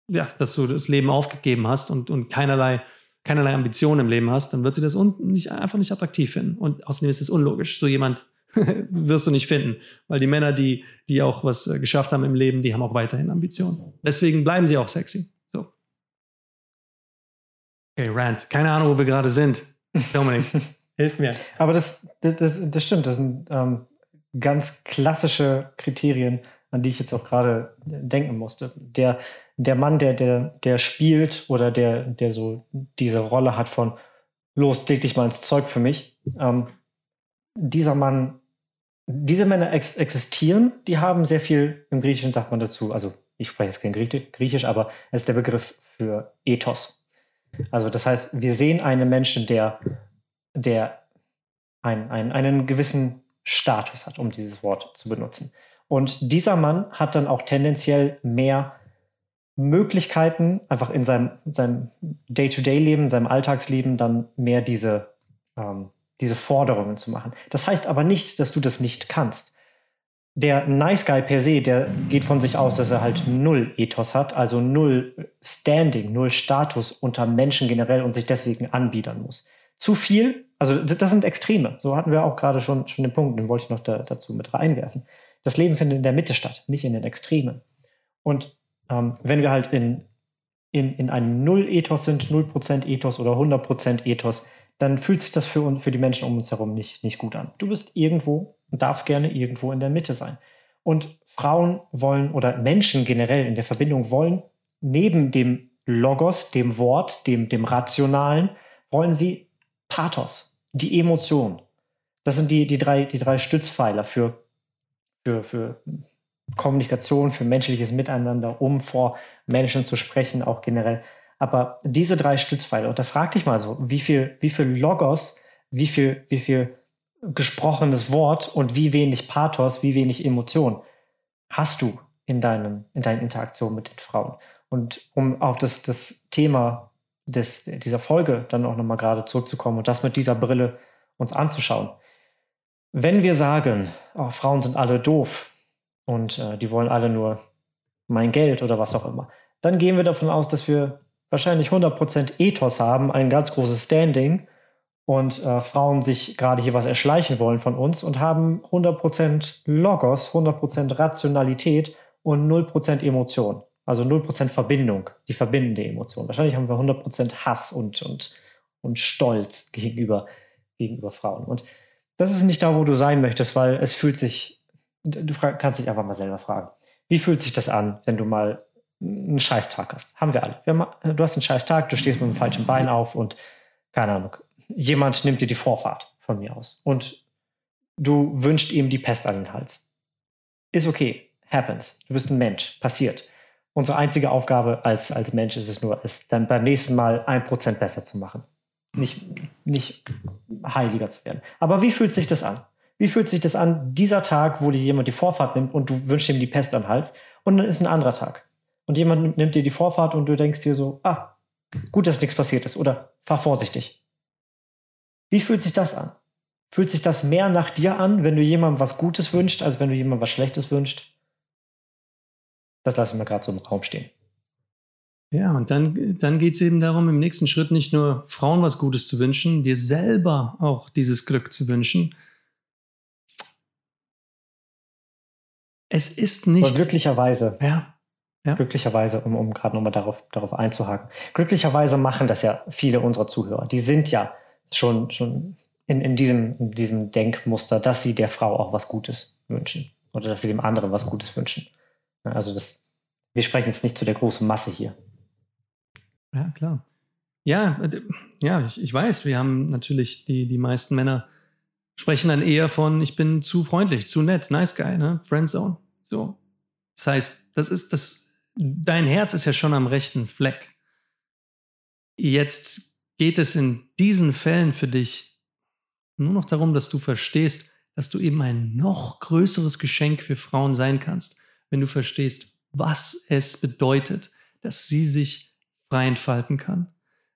ja, dass du das Leben aufgegeben hast und, und keinerlei, keinerlei Ambitionen im Leben hast, dann wird sie das nicht, einfach nicht attraktiv finden. Und außerdem ist es unlogisch. So jemand <laughs> wirst du nicht finden. Weil die Männer, die, die auch was äh, geschafft haben im Leben, die haben auch weiterhin Ambitionen. Deswegen bleiben sie auch sexy. So. Okay, Rant. Keine Ahnung, wo wir gerade sind. Dominik, <laughs> hilf mir. Aber das, das, das, stimmt. Das sind ähm, ganz klassische Kriterien, an die ich jetzt auch gerade denken musste. Der, der Mann, der, der, der spielt oder der, der so diese Rolle hat von los, leg dich mal ins Zeug für mich. Ähm, dieser Mann, diese Männer ex existieren, die haben sehr viel, im Griechischen sagt man dazu, also ich spreche jetzt kein Griechisch, aber es ist der Begriff für Ethos. Also das heißt, wir sehen einen Menschen, der, der ein, ein, einen gewissen Status hat, um dieses Wort zu benutzen. Und dieser Mann hat dann auch tendenziell mehr Möglichkeiten, einfach in seinem, Day-to-Day-Leben, seinem Alltagsleben dann mehr diese, ähm, diese Forderungen zu machen. Das heißt aber nicht, dass du das nicht kannst. der Nice Guy per se, der geht von sich aus, dass er halt null Ethos hat, also null Standing, null Status unter Menschen generell und sich deswegen anbiedern muss. Zu viel, also das sind Extreme. So hatten wir auch gerade schon, schon den Punkt, den wollte ich noch da, dazu mit reinwerfen. Das Leben findet in der Mitte statt, nicht in den Extremen. Und ähm, wenn wir halt in, in, in einem Null-Ethos sind, 0% Ethos oder 100% Ethos, dann fühlt sich das für, für die Menschen um uns herum nicht, nicht gut an. Du bist irgendwo und darfst gerne irgendwo in der Mitte sein. Und Frauen wollen oder Menschen generell in der Verbindung wollen neben dem Logos, dem Wort, dem, dem Rationalen, wollen sie Pathos, die Emotion. Das sind die, die, drei, die drei Stützpfeiler für, für, für Kommunikation, für menschliches Miteinander, um vor Menschen zu sprechen, auch generell. Aber diese drei Stützpfeiler, und da frag dich mal so, wie viel, wie viel Logos, wie viel, wie viel gesprochenes Wort und wie wenig Pathos, wie wenig Emotion hast du in, deinem, in deinen Interaktionen mit den Frauen. Und um auf das, das Thema des, dieser Folge dann auch nochmal gerade zurückzukommen und das mit dieser Brille uns anzuschauen. Wenn wir sagen, oh, Frauen sind alle doof und äh, die wollen alle nur mein Geld oder was auch immer, dann gehen wir davon aus, dass wir wahrscheinlich 100% Ethos haben, ein ganz großes Standing und äh, Frauen sich gerade hier was erschleichen wollen von uns und haben 100% Logos, 100% Rationalität und 0% Emotion. Also 0% Verbindung, die verbindende Emotion. Wahrscheinlich haben wir 100% Hass und, und, und Stolz gegenüber, gegenüber Frauen. Und das ist nicht da, wo du sein möchtest, weil es fühlt sich, du kannst dich einfach mal selber fragen, wie fühlt sich das an, wenn du mal einen Scheißtag hast? Haben wir alle. Wir du hast einen Scheißtag, du stehst mit dem falschen Bein auf und keine Ahnung, jemand nimmt dir die Vorfahrt von mir aus und du wünschst ihm die Pest an den Hals. Ist okay, happens. Du bist ein Mensch, passiert. Unsere einzige Aufgabe als, als Mensch ist es nur, es dann beim nächsten Mal ein Prozent besser zu machen. Nicht, nicht heiliger zu werden. Aber wie fühlt sich das an? Wie fühlt sich das an, dieser Tag, wo dir jemand die Vorfahrt nimmt und du wünschst ihm die Pest an den Hals und dann ist ein anderer Tag. Und jemand nimmt dir die Vorfahrt und du denkst dir so, ah, gut, dass nichts passiert ist oder fahr vorsichtig. Wie fühlt sich das an? Fühlt sich das mehr nach dir an, wenn du jemandem was Gutes wünschst, als wenn du jemandem was Schlechtes wünschst? Das lassen wir gerade so im Raum stehen. Ja, und dann, dann geht es eben darum, im nächsten Schritt nicht nur Frauen was Gutes zu wünschen, dir selber auch dieses Glück zu wünschen. Es ist nicht. Aber glücklicherweise. Ja. Ja. Glücklicherweise, um, um gerade nochmal darauf, darauf einzuhaken. Glücklicherweise machen das ja viele unserer Zuhörer. Die sind ja schon, schon in, in, diesem, in diesem Denkmuster, dass sie der Frau auch was Gutes wünschen oder dass sie dem anderen was Gutes wünschen. Also das, wir sprechen jetzt nicht zu der großen Masse hier. Ja, klar. Ja, äh, ja, ich, ich weiß, wir haben natürlich die, die meisten Männer sprechen dann eher von, ich bin zu freundlich, zu nett, nice guy, ne? Friendzone. So. Das heißt, das ist das, dein Herz ist ja schon am rechten Fleck. Jetzt geht es in diesen Fällen für dich nur noch darum, dass du verstehst, dass du eben ein noch größeres Geschenk für Frauen sein kannst, wenn du verstehst, was es bedeutet, dass sie sich frei entfalten kann.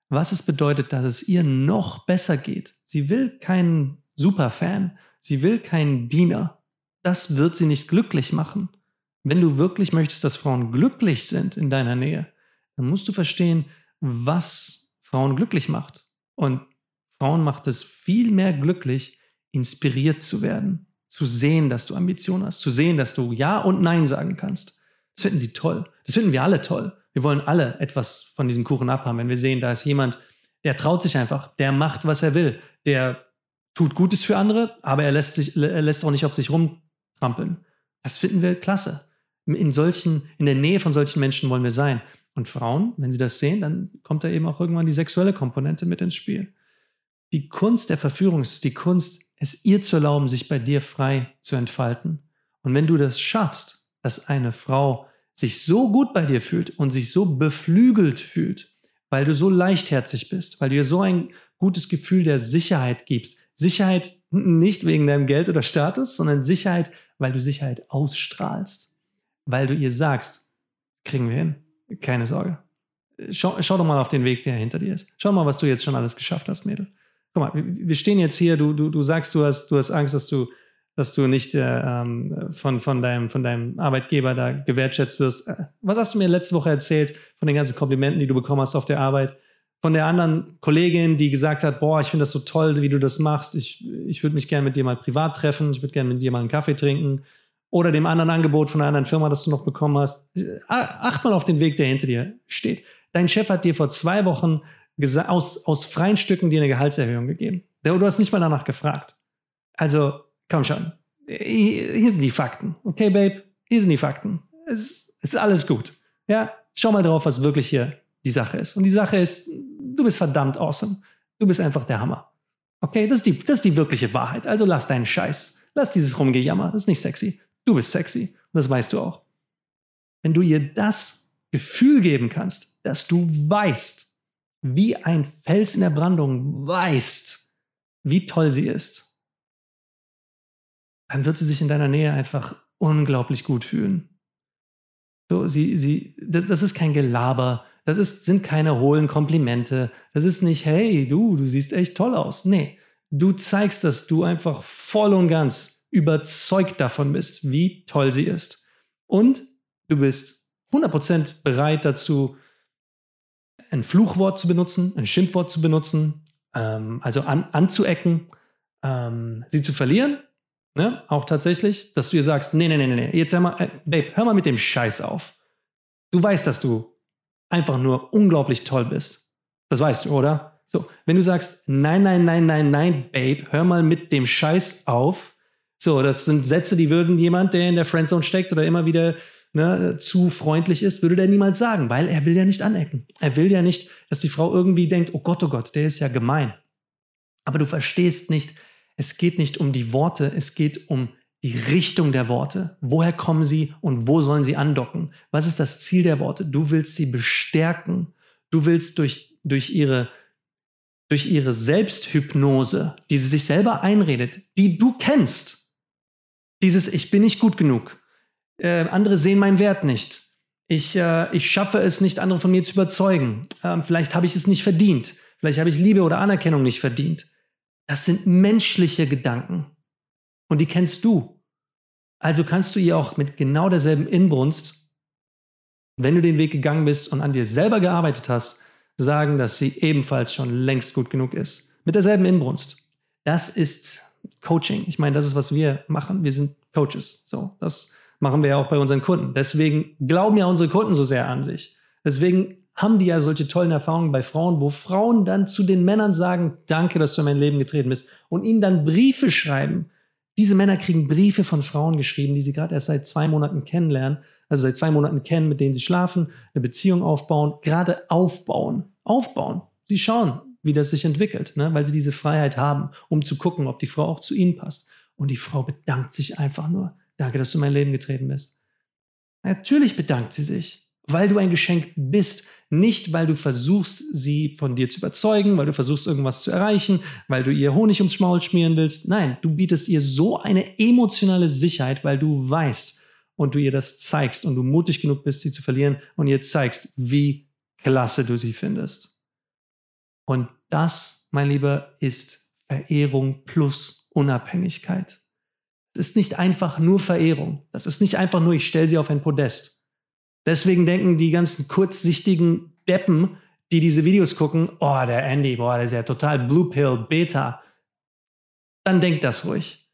Was es bedeutet, dass es ihr noch besser geht. Sie will keinen Superfan, sie will keinen Diener. Das wird sie nicht glücklich machen. Wenn du wirklich möchtest, dass Frauen glücklich sind in deiner Nähe, dann musst du verstehen, was Frauen glücklich macht. Und Frauen macht es viel mehr glücklich, inspiriert zu werden, zu sehen, dass du Ambitionen hast, zu sehen, dass du Ja und Nein sagen kannst. Das finden sie toll. Das finden wir alle toll. Wir wollen alle etwas von diesem Kuchen abhaben, wenn wir sehen, da ist jemand, der traut sich einfach, der macht, was er will, der tut Gutes für andere, aber er lässt, sich, er lässt auch nicht auf sich rumtrampeln. Das finden wir klasse. In solchen, in der Nähe von solchen Menschen wollen wir sein. Und Frauen, wenn sie das sehen, dann kommt da eben auch irgendwann die sexuelle Komponente mit ins Spiel. Die Kunst der Verführung ist die Kunst, es ihr zu erlauben, sich bei dir frei zu entfalten. Und wenn du das schaffst, dass eine Frau sich so gut bei dir fühlt und sich so beflügelt fühlt, weil du so leichtherzig bist, weil du ihr so ein gutes Gefühl der Sicherheit gibst. Sicherheit nicht wegen deinem Geld oder Status, sondern Sicherheit, weil du Sicherheit ausstrahlst. Weil du ihr sagst, kriegen wir hin. Keine Sorge. Schau, schau doch mal auf den Weg, der hinter dir ist. Schau mal, was du jetzt schon alles geschafft hast, Mädel. Guck mal, wir stehen jetzt hier, du, du, du sagst, du hast, du hast Angst, dass du dass du nicht äh, ähm, von, von, deinem, von deinem Arbeitgeber da gewertschätzt wirst. Äh, was hast du mir letzte Woche erzählt von den ganzen Komplimenten, die du bekommen hast auf der Arbeit? Von der anderen Kollegin, die gesagt hat, boah, ich finde das so toll, wie du das machst. Ich, ich würde mich gerne mit dir mal privat treffen. Ich würde gerne mit dir mal einen Kaffee trinken. Oder dem anderen Angebot von einer anderen Firma, das du noch bekommen hast. Acht mal auf den Weg, der hinter dir steht. Dein Chef hat dir vor zwei Wochen aus, aus freien Stücken dir eine Gehaltserhöhung gegeben. Du hast nicht mal danach gefragt. Also Komm schon. Hier sind die Fakten. Okay, Babe? Hier sind die Fakten. Es ist alles gut. Ja, schau mal drauf, was wirklich hier die Sache ist. Und die Sache ist, du bist verdammt awesome. Du bist einfach der Hammer. Okay, das ist die, das ist die wirkliche Wahrheit. Also lass deinen Scheiß. Lass dieses Rumgejammer. Das ist nicht sexy. Du bist sexy. Und das weißt du auch. Wenn du ihr das Gefühl geben kannst, dass du weißt, wie ein Fels in der Brandung weißt, wie toll sie ist, dann wird sie sich in deiner Nähe einfach unglaublich gut fühlen. So, sie, sie, das, das ist kein Gelaber, das ist, sind keine hohlen Komplimente, das ist nicht, hey, du, du siehst echt toll aus. Nee, du zeigst, dass du einfach voll und ganz überzeugt davon bist, wie toll sie ist. Und du bist 100% bereit dazu, ein Fluchwort zu benutzen, ein Schimpfwort zu benutzen, ähm, also an, anzuecken, ähm, sie zu verlieren Ne? Auch tatsächlich, dass du ihr sagst, nee, nee, nee, nee, jetzt hör mal, äh, Babe, hör mal mit dem Scheiß auf. Du weißt, dass du einfach nur unglaublich toll bist. Das weißt du, oder? So, wenn du sagst, nein, nein, nein, nein, nein, Babe, hör mal mit dem Scheiß auf. So, das sind Sätze, die würden jemand, der in der Friendzone steckt oder immer wieder ne, zu freundlich ist, würde der niemals sagen, weil er will ja nicht anecken. Er will ja nicht, dass die Frau irgendwie denkt, oh Gott, oh Gott, der ist ja gemein. Aber du verstehst nicht, es geht nicht um die Worte, es geht um die Richtung der Worte. Woher kommen sie und wo sollen sie andocken? Was ist das Ziel der Worte? Du willst sie bestärken. Du willst durch, durch, ihre, durch ihre Selbsthypnose, die sie sich selber einredet, die du kennst, dieses Ich bin nicht gut genug, äh, andere sehen meinen Wert nicht, ich, äh, ich schaffe es nicht, andere von mir zu überzeugen, äh, vielleicht habe ich es nicht verdient, vielleicht habe ich Liebe oder Anerkennung nicht verdient. Das sind menschliche Gedanken. Und die kennst du. Also kannst du ihr auch mit genau derselben Inbrunst, wenn du den Weg gegangen bist und an dir selber gearbeitet hast, sagen, dass sie ebenfalls schon längst gut genug ist. Mit derselben Inbrunst. Das ist Coaching. Ich meine, das ist, was wir machen. Wir sind Coaches. So, das machen wir ja auch bei unseren Kunden. Deswegen glauben ja unsere Kunden so sehr an sich. Deswegen haben die ja solche tollen Erfahrungen bei Frauen, wo Frauen dann zu den Männern sagen, danke, dass du in mein Leben getreten bist und ihnen dann Briefe schreiben. Diese Männer kriegen Briefe von Frauen geschrieben, die sie gerade erst seit zwei Monaten kennenlernen, also seit zwei Monaten kennen, mit denen sie schlafen, eine Beziehung aufbauen, gerade aufbauen, aufbauen. Sie schauen, wie das sich entwickelt, ne? weil sie diese Freiheit haben, um zu gucken, ob die Frau auch zu ihnen passt. Und die Frau bedankt sich einfach nur. Danke, dass du in mein Leben getreten bist. Natürlich bedankt sie sich, weil du ein Geschenk bist, nicht, weil du versuchst, sie von dir zu überzeugen, weil du versuchst, irgendwas zu erreichen, weil du ihr Honig ums Maul schmieren willst. Nein, du bietest ihr so eine emotionale Sicherheit, weil du weißt und du ihr das zeigst und du mutig genug bist, sie zu verlieren und ihr zeigst, wie klasse du sie findest. Und das, mein Lieber, ist Verehrung plus Unabhängigkeit. Es ist nicht einfach nur Verehrung. Das ist nicht einfach nur, ich stelle sie auf ein Podest. Deswegen denken die ganzen kurzsichtigen Deppen, die diese Videos gucken, oh, der Andy, boah, der ist ja total Blue Pill, Beta. Dann denkt das ruhig.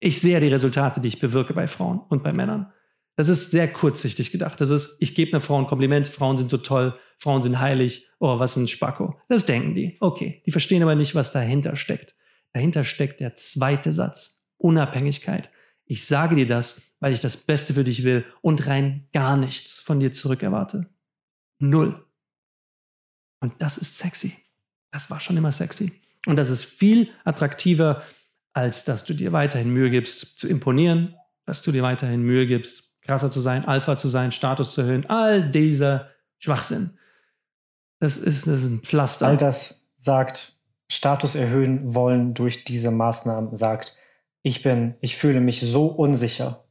Ich sehe die Resultate, die ich bewirke bei Frauen und bei Männern. Das ist sehr kurzsichtig gedacht. Das ist, ich gebe einer Frau ein Kompliment, Frauen sind so toll, Frauen sind heilig, oh, was ein Spacko. Das denken die. Okay, die verstehen aber nicht, was dahinter steckt. Dahinter steckt der zweite Satz, Unabhängigkeit. Ich sage dir das, weil ich das Beste für dich will und rein gar nichts von dir zurück erwarte. Null. Und das ist sexy. Das war schon immer sexy. Und das ist viel attraktiver, als dass du dir weiterhin Mühe gibst, zu imponieren, dass du dir weiterhin Mühe gibst, krasser zu sein, Alpha zu sein, Status zu erhöhen. All dieser Schwachsinn. Das ist, das ist ein Pflaster. All das sagt, Status erhöhen wollen durch diese Maßnahmen, sagt, ich bin, ich fühle mich so unsicher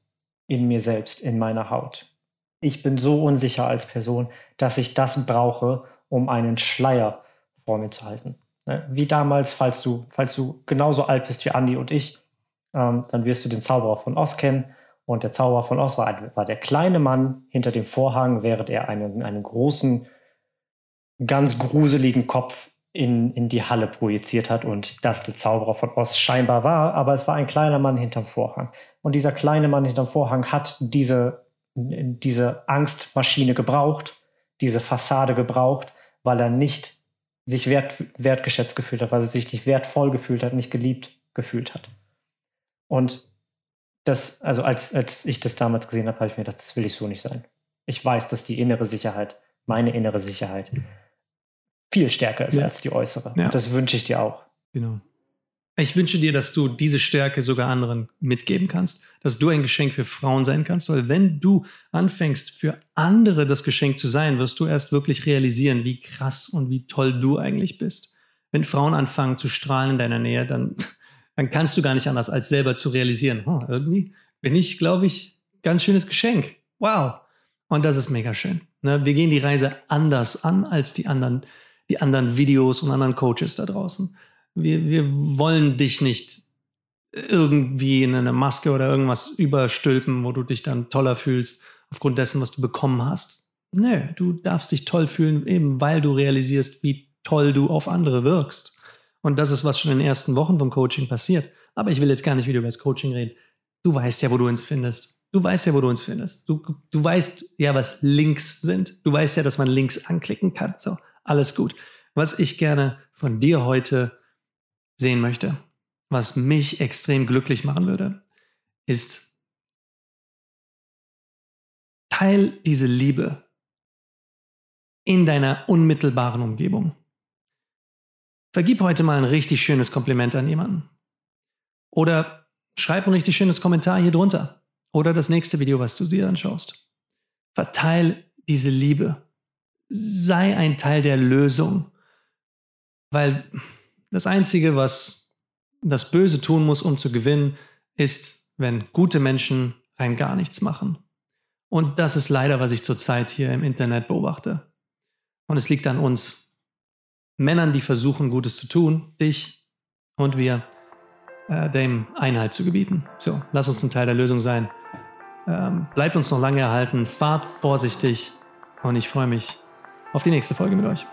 in mir selbst, in meiner Haut. Ich bin so unsicher als Person, dass ich das brauche, um einen Schleier vor mir zu halten. Ne? Wie damals, falls du, falls du genauso alt bist wie Andi und ich, ähm, dann wirst du den Zauberer von Oz kennen. Und der Zauberer von Oz war, war der kleine Mann hinter dem Vorhang, während er einen, einen großen, ganz gruseligen Kopf in, in die Halle projiziert hat und das der Zauberer von Oz scheinbar war, aber es war ein kleiner Mann hinterm Vorhang. Und dieser kleine Mann hinterm Vorhang hat diese, diese Angstmaschine gebraucht, diese Fassade gebraucht, weil er nicht sich wert, wertgeschätzt gefühlt hat, weil er sich nicht wertvoll gefühlt hat, nicht geliebt gefühlt hat. Und das, also als, als ich das damals gesehen habe, habe ich mir gedacht, das will ich so nicht sein. Ich weiß, dass die innere Sicherheit, meine innere Sicherheit, viel stärker ist ja. als die äußere. Ja. Das wünsche ich dir auch. Genau. Ich wünsche dir, dass du diese Stärke sogar anderen mitgeben kannst, dass du ein Geschenk für Frauen sein kannst, weil wenn du anfängst, für andere das Geschenk zu sein, wirst du erst wirklich realisieren, wie krass und wie toll du eigentlich bist. Wenn Frauen anfangen zu strahlen in deiner Nähe, dann, dann kannst du gar nicht anders, als selber zu realisieren, oh, irgendwie bin ich, glaube ich, ganz schönes Geschenk. Wow. Und das ist mega schön. Ne? Wir gehen die Reise anders an als die anderen die anderen Videos und anderen Coaches da draußen. Wir, wir wollen dich nicht irgendwie in eine Maske oder irgendwas überstülpen, wo du dich dann toller fühlst aufgrund dessen, was du bekommen hast. Nö, du darfst dich toll fühlen, eben weil du realisierst, wie toll du auf andere wirkst. Und das ist, was schon in den ersten Wochen vom Coaching passiert. Aber ich will jetzt gar nicht wieder über das Coaching reden. Du weißt ja, wo du uns findest. Du weißt ja, wo du uns findest. Du, du weißt ja, was Links sind. Du weißt ja, dass man Links anklicken kann. So, alles gut. Was ich gerne von dir heute sehen möchte, was mich extrem glücklich machen würde, ist, teil diese Liebe in deiner unmittelbaren Umgebung. Vergib heute mal ein richtig schönes Kompliment an jemanden. Oder schreib ein richtig schönes Kommentar hier drunter. Oder das nächste Video, was du dir anschaust. Verteil diese Liebe sei ein Teil der Lösung. Weil das Einzige, was das Böse tun muss, um zu gewinnen, ist, wenn gute Menschen rein gar nichts machen. Und das ist leider, was ich zurzeit hier im Internet beobachte. Und es liegt an uns, Männern, die versuchen, Gutes zu tun, dich und wir, äh, dem Einhalt zu gebieten. So, lass uns ein Teil der Lösung sein. Ähm, bleibt uns noch lange erhalten, fahrt vorsichtig und ich freue mich auf die nächste Folge mit euch.